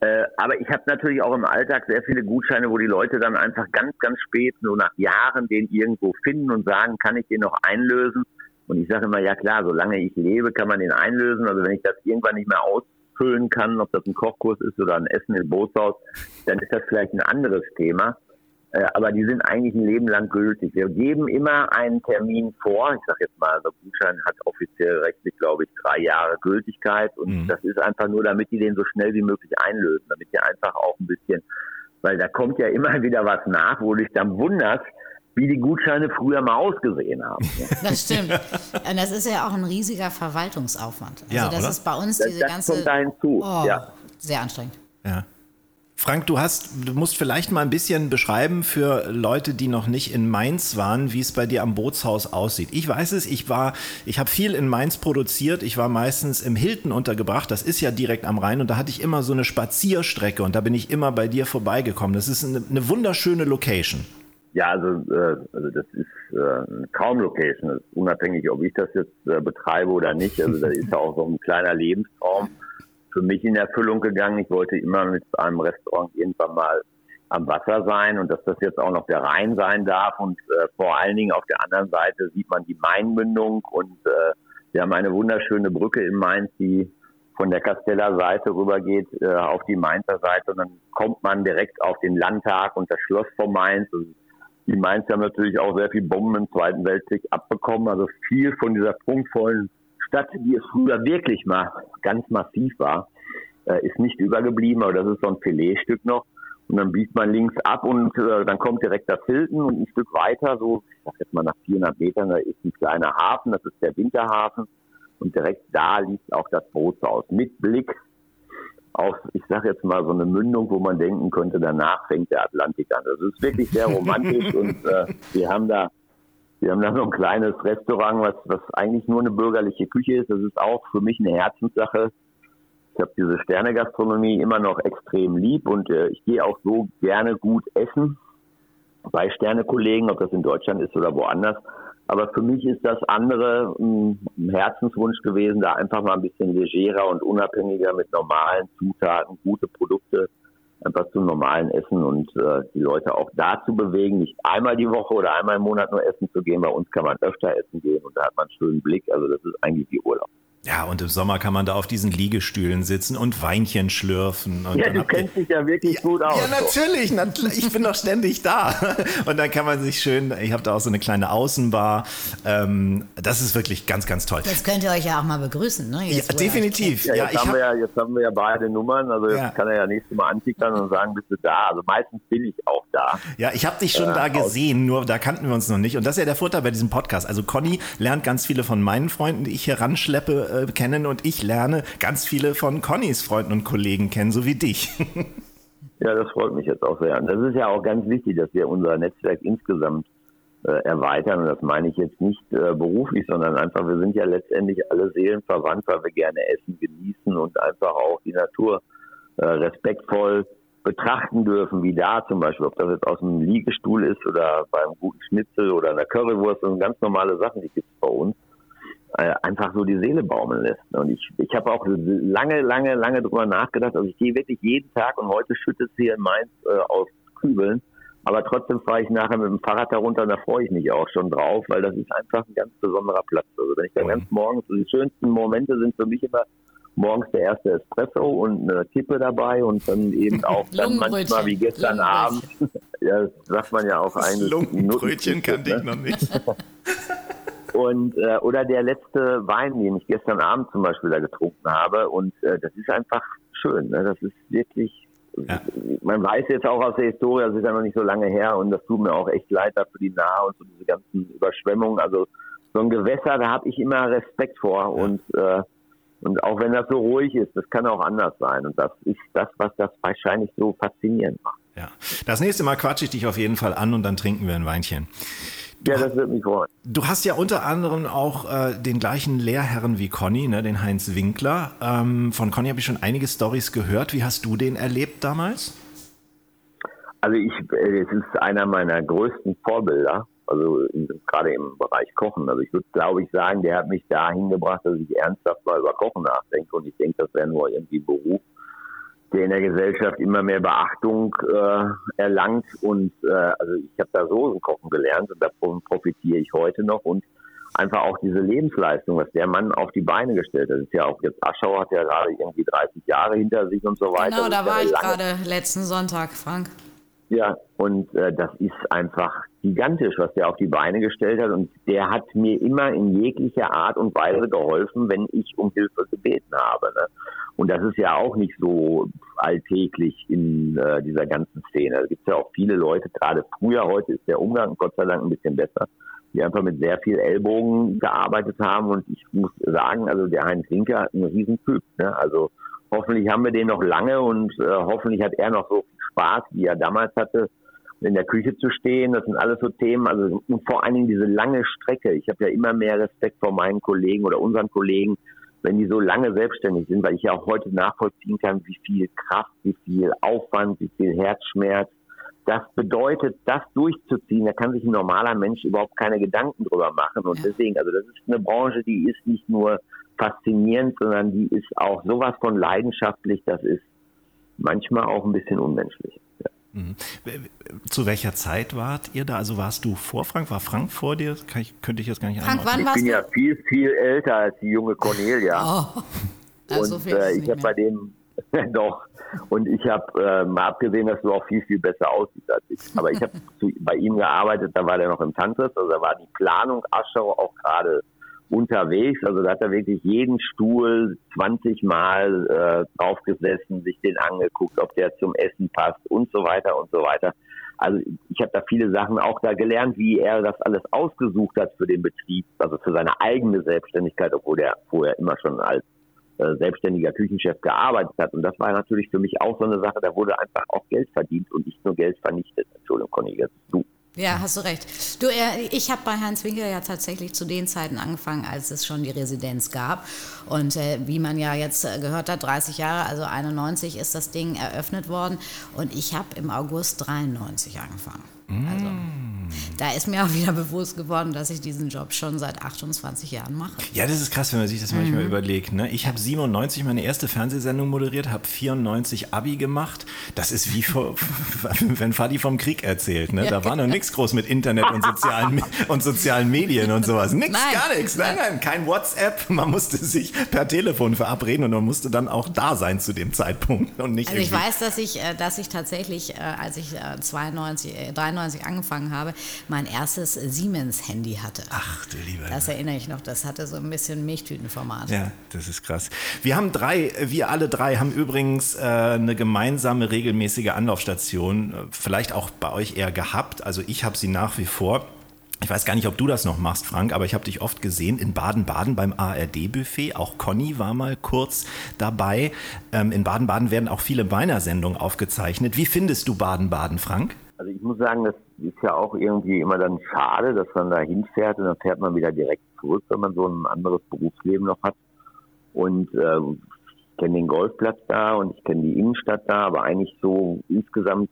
Äh, aber ich habe natürlich auch im Alltag sehr viele Gutscheine, wo die Leute dann einfach ganz, ganz spät, nur nach Jahren, den irgendwo finden und sagen, kann ich den noch einlösen? Und ich sage immer, ja klar, solange ich lebe, kann man den einlösen. Also wenn ich das irgendwann nicht mehr ausfüllen kann, ob das ein Kochkurs ist oder ein Essen im Bootshaus, dann ist das vielleicht ein anderes Thema. Äh, aber die sind eigentlich ein Leben lang gültig. Wir geben immer einen Termin vor. Ich sage jetzt mal, der Gutschein hat offiziell rechtlich, glaube ich, drei Jahre Gültigkeit. Und mhm. das ist einfach nur, damit die den so schnell wie möglich einlösen, damit die einfach auch ein bisschen, weil da kommt ja immer wieder was nach, wo du dich dann wunderst, wie die Gutscheine früher mal ausgesehen haben. Das stimmt. Und das ist ja auch ein riesiger Verwaltungsaufwand. Also ja, das oder? ist bei uns Das, diese das ganze. kommt da hinzu. Oh, Ja. Sehr anstrengend. Ja. Frank, du hast, du musst vielleicht mal ein bisschen beschreiben für Leute, die noch nicht in Mainz waren, wie es bei dir am Bootshaus aussieht. Ich weiß es, ich war, ich habe viel in Mainz produziert. Ich war meistens im Hilton untergebracht. Das ist ja direkt am Rhein und da hatte ich immer so eine Spazierstrecke und da bin ich immer bei dir vorbeigekommen. Das ist eine, eine wunderschöne Location. Ja, also, äh, also das ist äh. Das ist unabhängig, ob ich das jetzt äh, betreibe oder nicht. Also das ist ja auch so ein kleiner Lebenstraum für mich in Erfüllung gegangen. Ich wollte immer mit einem Restaurant irgendwann mal am Wasser sein und dass das jetzt auch noch der Rhein sein darf. Und äh, vor allen Dingen auf der anderen Seite sieht man die Mainmündung und äh, wir haben eine wunderschöne Brücke in Mainz, die von der Casteller Seite rübergeht äh, auf die Mainzer Seite und dann kommt man direkt auf den Landtag und das Schloss von Mainz. Und die Mainz haben natürlich auch sehr viel Bomben im Zweiten Weltkrieg abbekommen. Also viel von dieser prunkvollen Stadt, die es früher wirklich mal ganz massiv war, äh, ist nicht übergeblieben, aber das ist so ein Filetstück noch. Und dann biegt man links ab und äh, dann kommt direkt das Hilton und ein Stück weiter, so, ich sag jetzt mal nach 400 Metern, da ist ein kleiner Hafen, das ist der Winterhafen. Und direkt da liegt auch das Bootshaus mit Blick auf, ich sage jetzt mal, so eine Mündung, wo man denken könnte, danach fängt der Atlantik an. Das ist wirklich sehr romantisch und äh, wir haben da wir haben da so ein kleines Restaurant, was, was eigentlich nur eine bürgerliche Küche ist. Das ist auch für mich eine Herzenssache. Ich habe diese Sternegastronomie immer noch extrem lieb und äh, ich gehe auch so gerne gut essen bei Sternekollegen, ob das in Deutschland ist oder woanders. Aber für mich ist das andere ein Herzenswunsch gewesen, da einfach mal ein bisschen legerer und unabhängiger mit normalen Zutaten, gute Produkte einfach zum normalen Essen und äh, die Leute auch dazu bewegen, nicht einmal die Woche oder einmal im Monat nur essen zu gehen. Bei uns kann man öfter essen gehen und da hat man einen schönen Blick. Also das ist eigentlich wie Urlaub. Ja, und im Sommer kann man da auf diesen Liegestühlen sitzen und Weinchen schlürfen. Und Ja, du kennst dich ja wirklich gut aus. Ja, natürlich. nat- Ich bin doch ständig da. Und dann kann man sich schön, ich habe da auch so eine kleine Außenbar. Ähm, das ist wirklich ganz, ganz toll. Jetzt könnt ihr euch ja auch mal begrüßen, ne? Ja, Jetzt, euch definitiv. Ja, Ja, jetzt, ich haben hab, wir ja, jetzt haben wir ja beide Nummern, also jetzt Ja. kann er ja nächstes Mal antickern und sagen, bist du da? Also meistens bin ich auch da. ja, ich habe dich schon da gesehen, nur da kannten wir uns noch nicht. Und das ist ja der Vorteil bei diesem Podcast. Also Conny lernt ganz viele von meinen Freunden, die ich hier ranschleppe, äh, kennen und ich lerne ganz viele von Connys Freunden und Kollegen kennen, so wie dich. Ja, das freut mich jetzt auch sehr. Und das ist ja auch ganz wichtig, dass wir unser Netzwerk insgesamt äh, erweitern. Und das meine ich jetzt nicht äh, beruflich, sondern einfach, wir sind ja letztendlich alle seelenverwandt, weil wir gerne essen, genießen und einfach auch die Natur äh, respektvoll betrachten dürfen, wie da zum Beispiel, ob das jetzt aus dem Liegestuhl ist oder beim guten Schnitzel oder einer Currywurst, das sind ganz normale Sachen, die gibt es bei uns einfach so die Seele baumeln lässt. Und ich, ich habe auch lange, lange, lange drüber nachgedacht. Also ich gehe wirklich jeden Tag und heute schüttet es hier in Mainz äh, aus Kübeln. Aber trotzdem fahre ich nachher mit dem Fahrrad darunter und da freue ich mich auch schon drauf, weil das ist einfach ein ganz besonderer Platz. Also wenn ich da ganz morgens, also die schönsten Momente sind für mich immer morgens der erste Espresso und eine Kippe dabei und dann eben auch dann manchmal wie gestern Abend. Ja, das sagt man ja auch eigentlich. Lungenbrötchen kannte ich ne? noch nicht. Und äh, oder der letzte Wein, den ich gestern Abend zum Beispiel da getrunken habe. Und äh, das ist einfach schön. Ne? Das ist wirklich. Ja. Man weiß jetzt auch aus der Historie, das ist ja noch nicht so lange her und das tut mir auch echt leid dafür die Nahe und so diese ganzen Überschwemmungen. Also so ein Gewässer, da habe ich immer Respekt vor und äh, und auch wenn das so ruhig ist, das kann auch anders sein. Und das ist das, was das wahrscheinlich so faszinierend macht. Ja. Das nächste Mal quatsche ich dich auf jeden Fall an und dann trinken wir ein Weinchen. Du ja, das würde mich freuen. Du hast ja unter anderem auch äh, den gleichen Lehrherren wie Conny, ne, den Heinz Winkler. Ähm, von Conny habe ich schon einige Stories gehört. Wie hast du den erlebt damals? Also ich, äh, es ist einer meiner größten Vorbilder, also gerade im Bereich Kochen. Also ich würde, glaube ich, sagen, der hat mich dahin gebracht, dass ich ernsthaft mal über Kochen nachdenke. Und ich denke, das wäre nur irgendwie Beruf, der in der Gesellschaft immer mehr Beachtung äh, erlangt. Und äh, also ich habe da Soßenkochen gelernt und davon profitiere ich heute noch. Und einfach auch diese Lebensleistung, was der Mann auf die Beine gestellt hat. Das ist ja auch jetzt Aschau hat ja gerade irgendwie 30 Jahre hinter sich und so weiter. Genau, da war ich gerade letzten Sonntag, Frank. ja, und äh, das ist einfach gigantisch, was der auf die Beine gestellt hat. Und der hat mir immer in jeglicher Art und Weise geholfen, wenn ich um Hilfe gebeten habe. Ne? Und das ist ja auch nicht so alltäglich in äh, dieser ganzen Szene. Da gibt es ja auch viele Leute, gerade früher, heute ist der Umgang Gott sei Dank ein bisschen besser, die einfach mit sehr viel Ellbogen gearbeitet haben. Und ich muss sagen, also der Heinz Winker hat einen riesen Typ. Ne? Also hoffentlich haben wir den noch lange und äh, hoffentlich hat er noch so viel Spaß, wie er damals hatte, in der Küche zu stehen. Das sind alles so Themen. Also und vor allen Dingen diese lange Strecke. Ich habe ja immer mehr Respekt vor meinen Kollegen oder unseren Kollegen, wenn die so lange selbstständig sind, weil ich ja auch heute nachvollziehen kann, wie viel Kraft, wie viel Aufwand, wie viel Herzschmerz. Das bedeutet, das durchzuziehen, da kann sich ein normaler Mensch überhaupt keine Gedanken drüber machen. Und deswegen, also das ist eine Branche, die ist nicht nur faszinierend, sondern die ist auch sowas von leidenschaftlich, das ist manchmal auch ein bisschen unmenschlich. Ja. Zu welcher Zeit wart ihr da? Also warst du vor Frank? War Frank vor dir? Kann ich, könnte ich jetzt gar nicht Frank, wann Ich warst bin du? ja viel, viel älter als die junge Cornelia. Oh, also und äh, ich habe bei dem doch. Und ich habe äh, mal abgesehen, dass du auch viel, viel besser aussiehst als ich. Aber ich habe bei ihm gearbeitet, da war der noch im Tantriss, also da war die Planung Aschau auch gerade unterwegs. Also da hat er wirklich jeden Stuhl 20 Mal äh, draufgesessen, sich den angeguckt, ob der zum Essen passt und so weiter und so weiter. Also ich habe da viele Sachen auch da gelernt, wie er das alles ausgesucht hat für den Betrieb, also für seine eigene Selbstständigkeit, obwohl er vorher immer schon als äh, selbstständiger Küchenchef gearbeitet hat. Und das war natürlich für mich auch so eine Sache, da wurde einfach auch Geld verdient und nicht nur Geld vernichtet. Entschuldigung, Conny, jetzt du. Ja, hast du recht. Du, äh, ich habe bei Heinz Winkel ja tatsächlich zu den Zeiten angefangen, als es schon die Residenz gab. Und äh, wie man ja jetzt äh, gehört hat, 30 Jahre, also 91 ist das Ding eröffnet worden. Und ich habe im August 93 angefangen. Also, mm. da ist mir auch wieder bewusst geworden, dass ich diesen Job schon seit 28 Jahren mache. Ja, das ist krass, wenn man sich das manchmal mhm. überlegt. Ne? Ich habe 97 meine erste Fernsehsendung moderiert, habe 94 Abi gemacht. Das ist wie vor, wenn Fadi vom Krieg erzählt. Ne? Da war noch nichts groß mit Internet und sozialen, und sozialen Medien und sowas. Nix, nein. gar nichts. Nein, nein, kein WhatsApp. Man musste sich per Telefon verabreden und man musste dann auch da sein zu dem Zeitpunkt. Und nicht also ich weiß, dass ich, äh, dass ich tatsächlich, äh, als ich äh, 92, 93 1993 angefangen habe, mein erstes Siemens-Handy hatte. Ach du lieber. Das erinnere ich noch, das hatte so ein bisschen Milchtütenformat. Ja, das ist krass. Wir haben drei, wir alle drei haben übrigens äh, eine gemeinsame regelmäßige Anlaufstation, äh, vielleicht auch bei euch eher gehabt. Also ich habe sie nach wie vor. Ich weiß gar nicht, ob du das noch machst, Frank, aber ich habe dich oft gesehen in Baden-Baden beim ARD-Buffet. Auch Conny war mal kurz dabei. Ähm, in Baden-Baden werden auch viele meiner Sendungen aufgezeichnet. Wie findest du Baden-Baden, Frank? Also ich muss sagen, das ist ja auch irgendwie immer dann schade, dass man da hinfährt und dann fährt man wieder direkt zurück, wenn man so ein anderes Berufsleben noch hat. Und äh, ich kenne den Golfplatz da und ich kenne die Innenstadt da, aber eigentlich so insgesamt,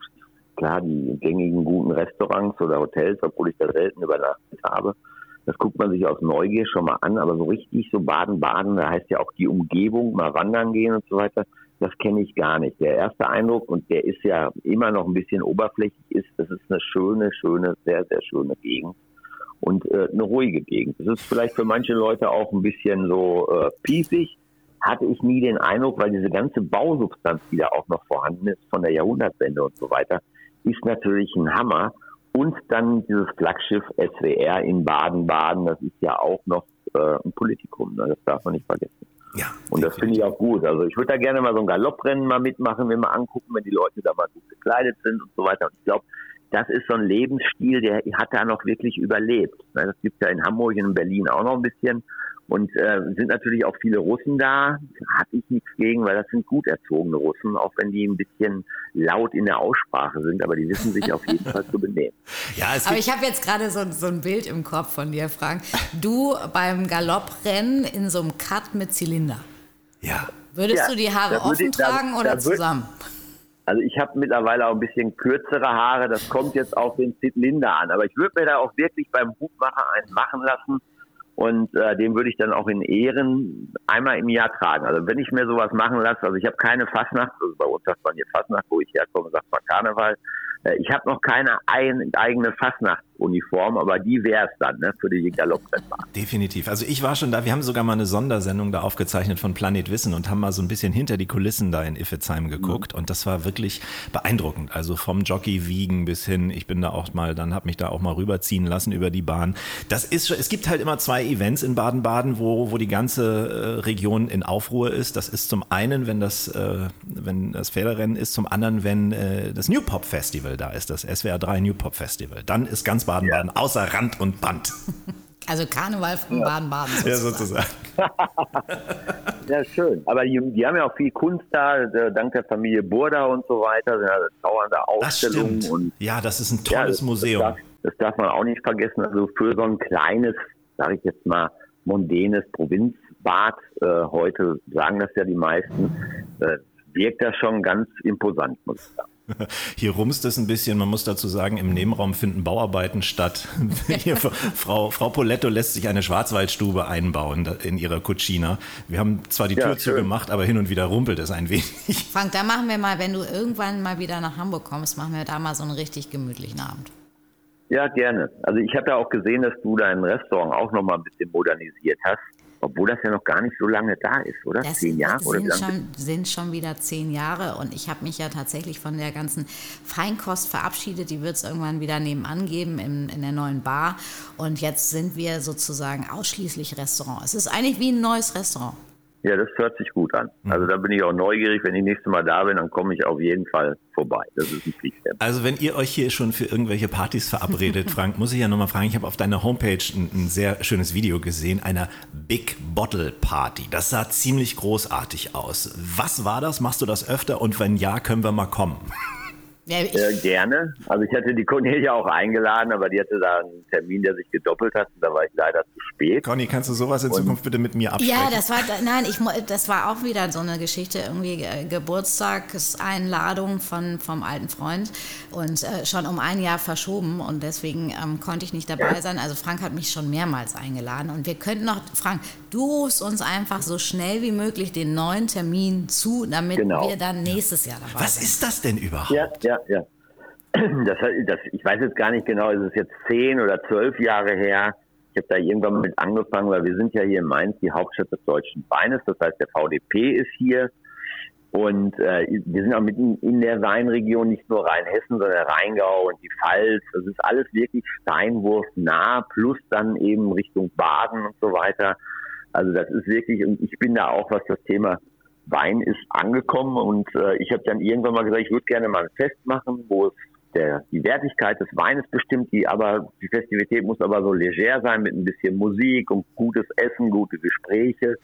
klar, die gängigen guten Restaurants oder Hotels, obwohl ich da selten übernachtet habe, das guckt man sich aus Neugier schon mal an, aber so richtig so Baden-Baden, da heißt ja auch die Umgebung, mal wandern gehen und so weiter, das kenne ich gar nicht. Der erste Eindruck, und der ist ja immer noch ein bisschen oberflächlich, ist, das ist eine schöne, schöne, sehr, sehr schöne Gegend und äh, eine ruhige Gegend. Das ist vielleicht für manche Leute auch ein bisschen so äh, piefig, hatte ich nie den Eindruck, weil diese ganze Bausubstanz, die da auch noch vorhanden ist, von der Jahrhundertwende und so weiter, ist natürlich ein Hammer. Und dann dieses Flaggschiff SWR in Baden-Baden, das ist ja auch noch äh, ein Politikum, ne? das darf man nicht vergessen. Ja. Und das finde ich auch gut. Also ich würde da gerne mal so ein Galopprennen mal mitmachen, wenn wir angucken, wenn die Leute da mal gut gekleidet sind und so weiter. Und ich glaube, das ist so ein Lebensstil, der hat da noch wirklich überlebt. Das gibt ja in Hamburg und in Berlin auch noch ein bisschen. Und äh, sind natürlich auch viele Russen da. Habe ich nichts gegen, weil das sind gut erzogene Russen, auch wenn die ein bisschen laut in der Aussprache sind, aber die wissen sich auf jeden Fall zu benehmen. Ja, aber ich habe jetzt gerade so, so ein Bild im Kopf von dir, Frank. Du beim Galopprennen in so einem Cut mit Zylinder. Ja. Würdest Ja, du die Haare da offen ich- da- tragen da oder würd- zusammen? Also ich habe mittlerweile auch ein bisschen kürzere Haare. Das kommt jetzt auf den Zylinder an. Aber ich würde mir da auch wirklich beim Hutmacher einen machen lassen. Und äh, den würde ich dann auch in Ehren einmal im Jahr tragen. Also wenn ich mir sowas machen lasse, also ich habe keine Fastnacht, also bei uns sagt man hier Fastnacht, wo ich herkomme, sagt man Karneval. Äh, ich habe noch keine ein, eigene Fastnachtsuniform, aber die wäre es dann ne, für die Galopprennbahn. Definitiv. Also ich war schon da. Wir haben sogar mal eine Sondersendung da aufgezeichnet von Planet Wissen und haben mal so ein bisschen hinter die Kulissen da in Iffezheim geguckt und das war wirklich beeindruckend. Also vom Jockey wiegen bis hin, ich bin da auch mal, dann habe mich da auch mal rüberziehen lassen über die Bahn. Das ist schon, es gibt halt immer zwei Events in Baden-Baden, wo, wo die ganze äh, Region in Aufruhr ist. Das ist zum einen, wenn das, äh, wenn das Pferderennen ist, zum anderen, wenn äh, das New Pop Festival da ist, das SWR 3 New Pop Festival. Dann ist ganz Baden-Baden außer Rand und Band. Also Karneval von Baden-Baden. Ja, sozusagen. sozusagen. Ja, schön. Aber die, die haben ja auch viel Kunst da, äh, dank der Familie Burda und so weiter. Ja, dauernde Das Ausstellungen stimmt. und Ja, das ist ein Ja, tolles das, Museum. Das darf, das darf man auch nicht vergessen. Also für so ein kleines, sage ich jetzt mal, mondänes Provinzbad, äh, heute sagen das ja die meisten, äh, wirkt das schon ganz imposant, muss ich sagen. Hier rumst es ein bisschen. Man muss dazu sagen, im Nebenraum finden Bauarbeiten statt. Hier, Frau, Frau Poletto lässt sich eine Schwarzwaldstube einbauen in ihrer Cucina. Wir haben zwar die Ja, Tür zugemacht, aber hin und wieder rumpelt es ein wenig. Frank, da machen wir mal, wenn du irgendwann mal wieder nach Hamburg kommst, machen wir da mal so einen richtig gemütlichen Abend. Ja, gerne. Also ich habe ja auch gesehen, dass du dein Restaurant auch noch mal ein bisschen modernisiert hast, obwohl das ja noch gar nicht so lange da ist, oder? Das Zehn Jahre oder wie sind, schon, sind schon wieder zehn Jahre und ich habe mich ja tatsächlich von der ganzen Feinkost verabschiedet. Die wird es irgendwann wieder nebenan geben in, in der neuen Bar. Und jetzt sind wir sozusagen ausschließlich Restaurant. Es ist eigentlich wie ein neues Restaurant. Ja, das hört sich gut an. Also da bin ich auch neugierig. Wenn ich nächstes Mal da bin, dann komme ich auf jeden Fall vorbei. Das ist ein Pflichttermin. Also wenn ihr euch hier schon für irgendwelche Partys verabredet, Frank, muss ich ja nochmal fragen, ich habe auf deiner Homepage ein, ein sehr schönes Video gesehen, einer Big Bottle Party. Das sah ziemlich großartig aus. Was war das? Machst du das öfter? Und wenn ja, können wir mal kommen. Ja, ich, Äh, gerne. Also ich hatte die Cornelia auch eingeladen, aber die hatte da einen Termin, der sich gedoppelt hat. Und da war ich leider zu spät. Conny, kannst du sowas in Zukunft bitte mit mir absprechen? Ja, das war, nein, ich, das war auch wieder so eine Geschichte, irgendwie äh, Geburtstagseinladung von, vom alten Freund und äh, schon um ein Jahr verschoben und deswegen ähm, konnte ich nicht dabei sein. Also Frank hat mich schon mehrmals eingeladen und wir könnten noch, Frank, du rufst uns einfach so schnell wie möglich den neuen Termin zu, damit Genau. wir dann nächstes Jahr dabei Was sind. ist das denn überhaupt? Ja, ja, ja. Das, das, ich weiß jetzt gar nicht genau, ist es jetzt zehn oder zwölf Jahre her. Ich habe da irgendwann mit angefangen, weil wir sind ja hier in Mainz die Hauptstadt des deutschen Weines. Das heißt, der VDP ist hier. Und äh, wir sind auch mitten in der Weinregion, nicht nur Rheinhessen, sondern der Rheingau und die Pfalz. Das ist alles wirklich steinwurfnah, plus dann eben Richtung Baden und so weiter. Also das ist wirklich, und ich bin da auch, was das Thema Wein ist, angekommen. Und äh, ich habe dann irgendwann mal gesagt, ich würde gerne mal ein Fest machen, wo es der, die Wertigkeit des Weines bestimmt, die aber, die Festivität muss aber so leger sein mit ein bisschen Musik und gutes Essen, gute Gespräche.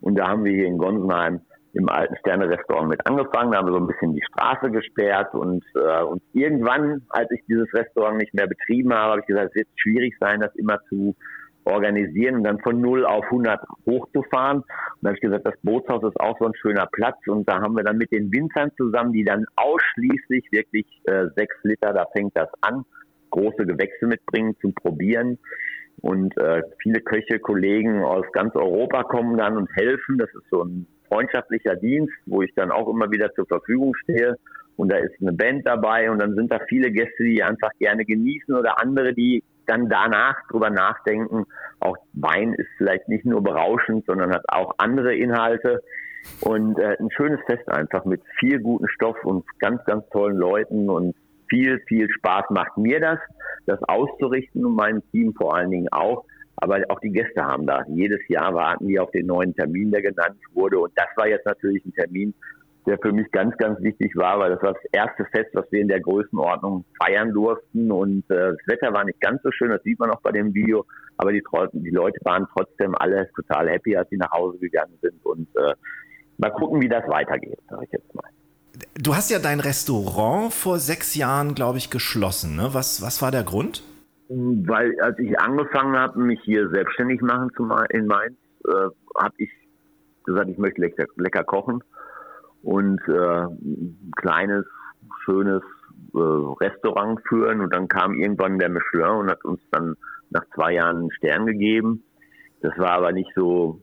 Und da haben wir hier in Gonsenheim im alten Sterne-Restaurant mit angefangen, da haben wir so ein bisschen die Straße gesperrt und, äh, und irgendwann, als ich dieses Restaurant nicht mehr betrieben habe, habe ich gesagt, es wird schwierig sein, das immer zu organisieren und dann von 0 auf 100 hochzufahren. Und dann habe ich gesagt, das Bootshaus ist auch so ein schöner Platz und da haben wir dann mit den Winzern zusammen, die dann ausschließlich wirklich äh, sechs Liter, da fängt das an, große Gewächse mitbringen zum Probieren. Und äh, viele Köche, Kollegen aus ganz Europa kommen dann und helfen. Das ist so ein freundschaftlicher Dienst, wo ich dann auch immer wieder zur Verfügung stehe. Und da ist eine Band dabei und dann sind da viele Gäste, die einfach gerne genießen oder andere, die dann danach drüber nachdenken. Auch Wein ist vielleicht nicht nur berauschend, sondern hat auch andere Inhalte. Und äh, ein schönes Fest einfach mit viel guten Stoff und ganz, ganz tollen Leuten und viel, viel Spaß macht mir das, das auszurichten und meinem Team vor allen Dingen auch. Aber auch die Gäste haben da. Jedes Jahr warten die auf den neuen Termin, der genannt wurde. Und das war jetzt natürlich ein Termin, der für mich ganz, ganz wichtig war, weil das war das erste Fest, was wir in der Größenordnung feiern durften. Und äh, das Wetter war nicht ganz so schön, das sieht man auch bei dem Video, aber die, die Leute waren trotzdem alle total happy, als sie nach Hause gegangen sind. Und äh, mal gucken, wie das weitergeht, sage ich jetzt mal. Du hast ja dein Restaurant vor sechs Jahren, glaube ich, geschlossen. Ne? Was, was war der Grund? Weil als ich angefangen habe, mich hier selbstständig machen zu, in Mainz, äh, habe ich gesagt, ich möchte lecker, lecker kochen und äh, ein kleines, schönes äh, Restaurant führen. Und dann kam irgendwann der Michelin und hat uns dann nach zwei Jahren einen Stern gegeben. Das war aber nicht so,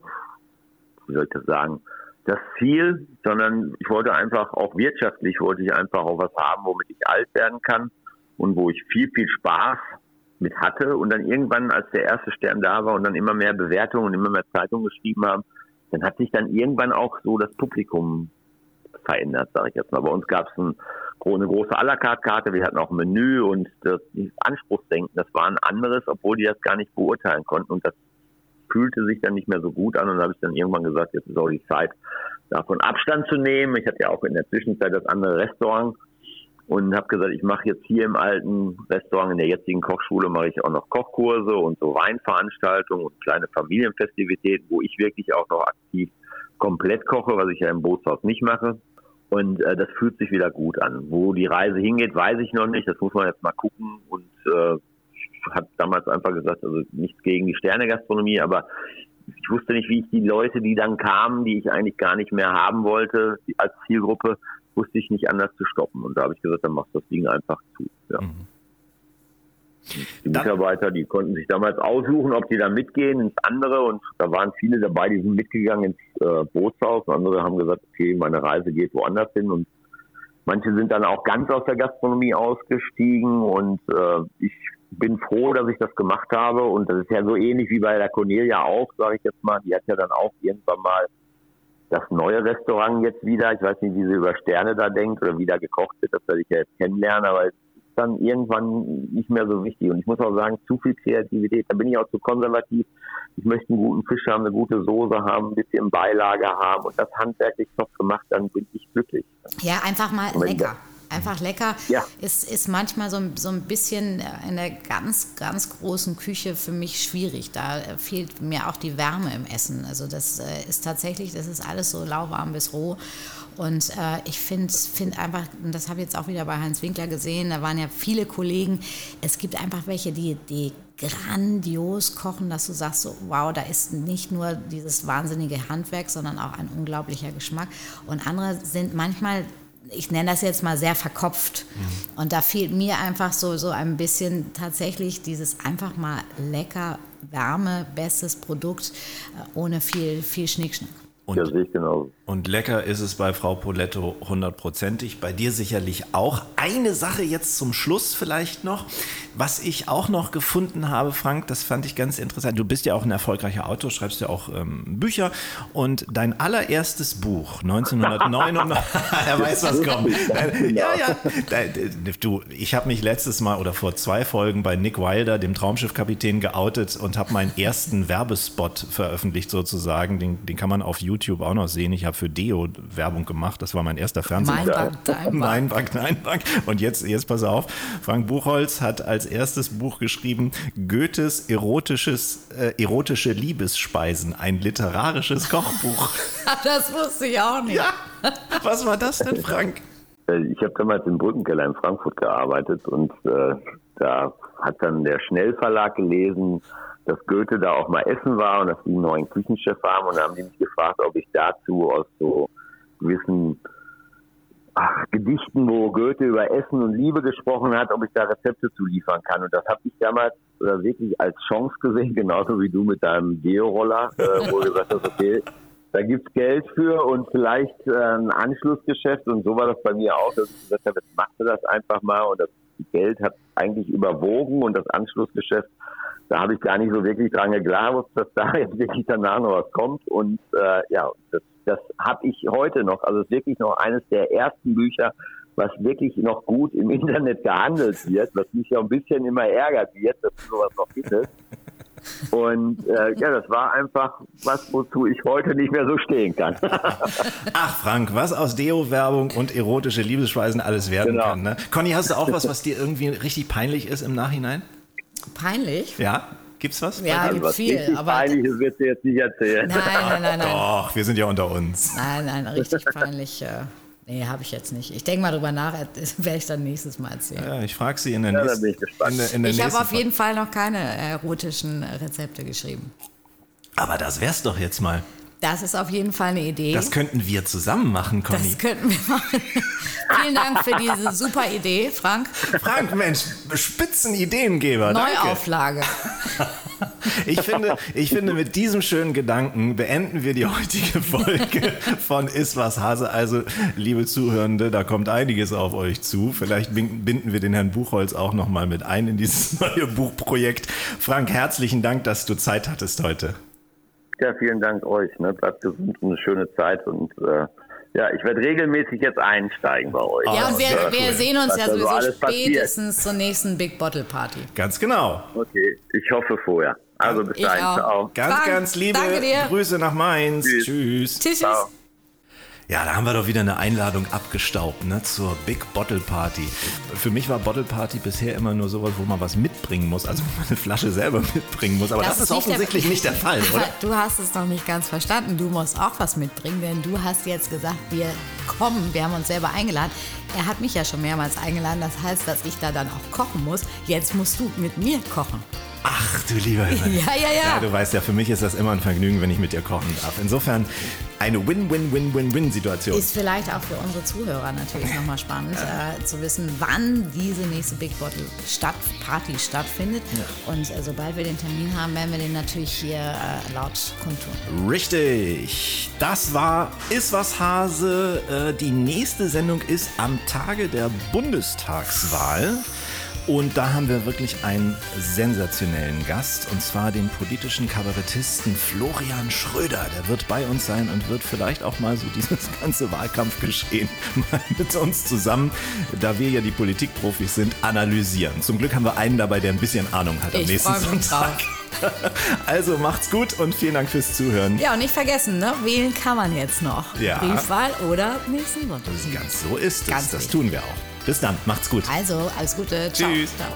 wie soll ich das sagen, das Ziel, sondern ich wollte einfach auch wirtschaftlich, wollte ich einfach auch was haben, womit ich alt werden kann und wo ich viel, viel Spaß mit hatte. Und dann irgendwann, als der erste Stern da war und dann immer mehr Bewertungen und immer mehr Zeitungen geschrieben haben, dann hat sich dann irgendwann auch so das Publikum verändert, sage ich jetzt mal. Bei uns gab es ein, eine große à la carte Karte, wir hatten auch ein Menü und das, Anspruchsdenken, das war ein anderes, obwohl die das gar nicht beurteilen konnten und das fühlte sich dann nicht mehr so gut an und da habe ich dann irgendwann gesagt, jetzt ist auch die Zeit, davon Abstand zu nehmen. Ich hatte ja auch in der Zwischenzeit das andere Restaurant und habe gesagt, ich mache jetzt hier im alten Restaurant, in der jetzigen Kochschule, mache ich auch noch Kochkurse und so Weinveranstaltungen und kleine Familienfestivitäten, wo ich wirklich auch noch aktiv komplett koche, was ich ja im Bootshaus nicht mache. Und äh, das fühlt sich wieder gut an. Wo die Reise hingeht, weiß ich noch nicht. Das muss man jetzt mal gucken. Und äh, habe damals einfach gesagt, also nichts gegen die Sternegastronomie, aber ich wusste nicht, wie ich die Leute, die dann kamen, die ich eigentlich gar nicht mehr haben wollte, als Zielgruppe, wusste ich nicht anders zu stoppen. Und da habe ich gesagt, dann machst du das Ding einfach zu. Ja. Mhm. Die Mitarbeiter, die konnten sich damals aussuchen, ob die da mitgehen ins andere. Und da waren viele dabei, die sind mitgegangen ins äh, Bootshaus. Und andere haben gesagt, okay, meine Reise geht woanders hin. Und manche sind dann auch ganz aus der Gastronomie ausgestiegen. Und äh, ich bin froh, dass ich das gemacht habe. Und das ist ja so ähnlich wie bei der Cornelia auch, sage ich jetzt mal. Die hat ja dann auch irgendwann mal das neue Restaurant jetzt wieder. Ich weiß nicht, wie sie über Sterne da denkt oder wie da gekocht wird. Das werde ich ja jetzt kennenlernen. Aber dann irgendwann nicht mehr so wichtig. Und ich muss auch sagen, zu viel Kreativität. Da bin ich auch zu konservativ. Ich möchte einen guten Fisch haben, eine gute Soße haben, ein bisschen Beilage haben und das handwerklich top gemacht, dann bin ich glücklich. Ja, einfach mal lecker. Einfach lecker ja. ist, ist manchmal so, so ein bisschen in der ganz, ganz großen Küche für mich schwierig. Da fehlt mir auch die Wärme im Essen. Also das äh, ist tatsächlich, das ist alles so lauwarm bis roh. Und äh, ich finde find einfach, und das habe ich jetzt auch wieder bei Heinz Winkler gesehen, da waren ja viele Kollegen, es gibt einfach welche, die, die grandios kochen, dass du sagst, so, wow, da ist nicht nur dieses wahnsinnige Handwerk, sondern auch ein unglaublicher Geschmack. Und andere sind manchmal ich nenne das jetzt mal sehr verkopft. Mhm. Und da fehlt mir einfach so, so ein bisschen tatsächlich dieses einfach mal lecker, Wärme, bestes Produkt, äh, ohne viel, viel Schnickschnack. Und, ja, sehe ich genau. Und lecker ist es bei Frau Poletto hundertprozentig. Bei dir sicherlich auch. Eine Sache jetzt zum Schluss vielleicht noch. Was ich auch noch gefunden habe, Frank, das fand ich ganz interessant. Du bist ja auch ein erfolgreicher Autor, schreibst ja auch ähm, Bücher. Und dein allererstes Buch, 1999, er weiß, was kommt. ja, ja. Du, ich habe mich letztes Mal oder vor zwei Folgen bei Nick Wilder, dem Traumschiffkapitän, geoutet und habe meinen ersten Werbespot veröffentlicht sozusagen. Den, den kann man auf YouTube YouTube auch noch sehen. Ich habe für Deo Werbung gemacht. Das war mein erster Fernseher. Nein, Bank, nein, Bank. Und jetzt, jetzt pass auf. Frank Buchholz hat als erstes Buch geschrieben Goethes erotisches, äh, erotische Liebesspeisen. Ein literarisches Kochbuch. das wusste ich auch nicht. Ja. Was war das denn, Frank? Äh, ich habe damals im Brückenkeller in Frankfurt gearbeitet und äh, da hat dann der Schnellverlag gelesen, dass Goethe da auch mal essen war und dass die einen neuen Küchenchef haben. Und da haben die mich gefragt, ob ich dazu aus so gewissen ach, Gedichten, wo Goethe über Essen und Liebe gesprochen hat, ob ich da Rezepte zu liefern kann. Und das habe ich damals oder wirklich als Chance gesehen, genauso wie du mit deinem Geo-Roller, äh, wo du gesagt hast, okay, da gibt's Geld für und vielleicht äh, ein Anschlussgeschäft. Und so war das bei mir auch, dass ich gesagt habe, jetzt machst du das einfach mal. Und das Geld hat eigentlich überwogen und das Anschlussgeschäft da habe ich gar nicht so wirklich dran geglaubt, dass da jetzt wirklich danach noch was kommt. Und äh, ja, das, das habe ich heute noch. Also es ist wirklich noch eines der ersten Bücher, was wirklich noch gut im Internet gehandelt wird, was mich ja ein bisschen immer ärgert, wie jetzt, dass du sowas noch findest. Und äh, ja, das war einfach was, wozu ich heute nicht mehr so stehen kann. Ach Frank, was aus Deo-Werbung und erotische Liebesspeisen alles werden Genau. kann. Ne? Conny, hast du auch was, was dir irgendwie richtig peinlich ist im Nachhinein? Peinlich? Ja? Gibt's was? Ja, Also gibt was viel, aber. Peinliches wird sie jetzt nicht erzählen. Nein, nein, nein, nein. Doch, wir sind ja unter uns. Nein, nein, richtig peinlich. Nee, habe ich jetzt nicht. Ich denke mal drüber nach, das werde ich dann nächstes Mal erzählen. Ja, ich frage sie in der Ja, nächsten. bin ich gespannt. in der, in der Ich habe auf jeden Fall noch keine erotischen Rezepte geschrieben. Aber das wär's doch jetzt mal. Das ist auf jeden Fall eine Idee. Das könnten wir zusammen machen, Conny. Das könnten wir machen. Vielen Dank für diese super Idee, Frank. Frank, Mensch, Spitzenideengeber. Danke. Neuauflage. Ich finde, ich finde, mit diesem schönen Gedanken beenden wir die heutige Folge von Is was Hase. Also, liebe Zuhörende, da kommt einiges auf euch zu. Vielleicht bin- binden wir den Herrn Buchholz auch noch mal mit ein in dieses neue Buchprojekt. Frank, herzlichen Dank, dass du Zeit hattest heute. Ja, vielen Dank euch. Ne? Bleibt gesund und eine schöne Zeit. Und äh, ja, ich werde regelmäßig jetzt einsteigen bei euch. Ja, und wir, sehr wir cool. sehen uns Was ja da so sowieso alles passiert. spätestens zur nächsten Big Bottle Party. Ganz genau. Okay, ich hoffe vorher. Also bis dahin. auch. Ciao. Ganz, Frank, ganz liebe. Grüße nach Mainz. Tschüss. Tschüss. Tschüss, Ciao. Ja, da haben wir doch wieder eine Einladung abgestaubt, ne, zur Big Bottle Party. Für mich war Bottle Party bisher immer nur sowas, wo man was mitbringen muss, also wo man eine Flasche selber mitbringen muss. Aber das, ist nicht offensichtlich nicht der Fall, oder? Du hast es noch nicht ganz verstanden. Du musst auch was mitbringen, denn du hast jetzt gesagt, wir kommen. Wir haben uns selber eingeladen. Er hat mich ja schon mehrmals eingeladen. Das heißt, dass ich da dann auch kochen muss. Jetzt musst du mit mir kochen. Ach, du lieber Himmel. Ja, ja, ja. Ja, du weißt ja, für mich ist das immer ein Vergnügen, wenn ich mit dir kochen darf. Insofern eine Win-Win-Win-Win-Win-Situation. Ist vielleicht auch für unsere Zuhörer natürlich nochmal spannend äh, zu wissen, wann diese nächste Big Bottle Stadt Party stattfindet. Und äh, sobald wir den Termin haben, werden wir den natürlich hier äh, laut kundtun. Richtig. Das war Is was Hase. Äh, Die nächste Sendung ist am Tage der Bundestagswahl. Und da haben wir wirklich einen sensationellen Gast, und zwar den politischen Kabarettisten Florian Schröder. Der wird bei uns sein und wird vielleicht auch mal so dieses ganze Wahlkampfgeschehen mal mit uns zusammen, da wir ja die Politikprofis sind, analysieren. Zum Glück haben wir einen dabei, der ein bisschen Ahnung hat am Ich nächsten Sonntag. Also macht's gut und vielen Dank fürs Zuhören. Ja, und nicht vergessen, ne? wählen kann man jetzt noch. Ja. Briefwahl oder nächsten Sonntag. Ganz so ist es. Ganz das tun wir auch. Bis dann, macht's gut. Also, alles Gute. Ciao. Tschüss. Ciao.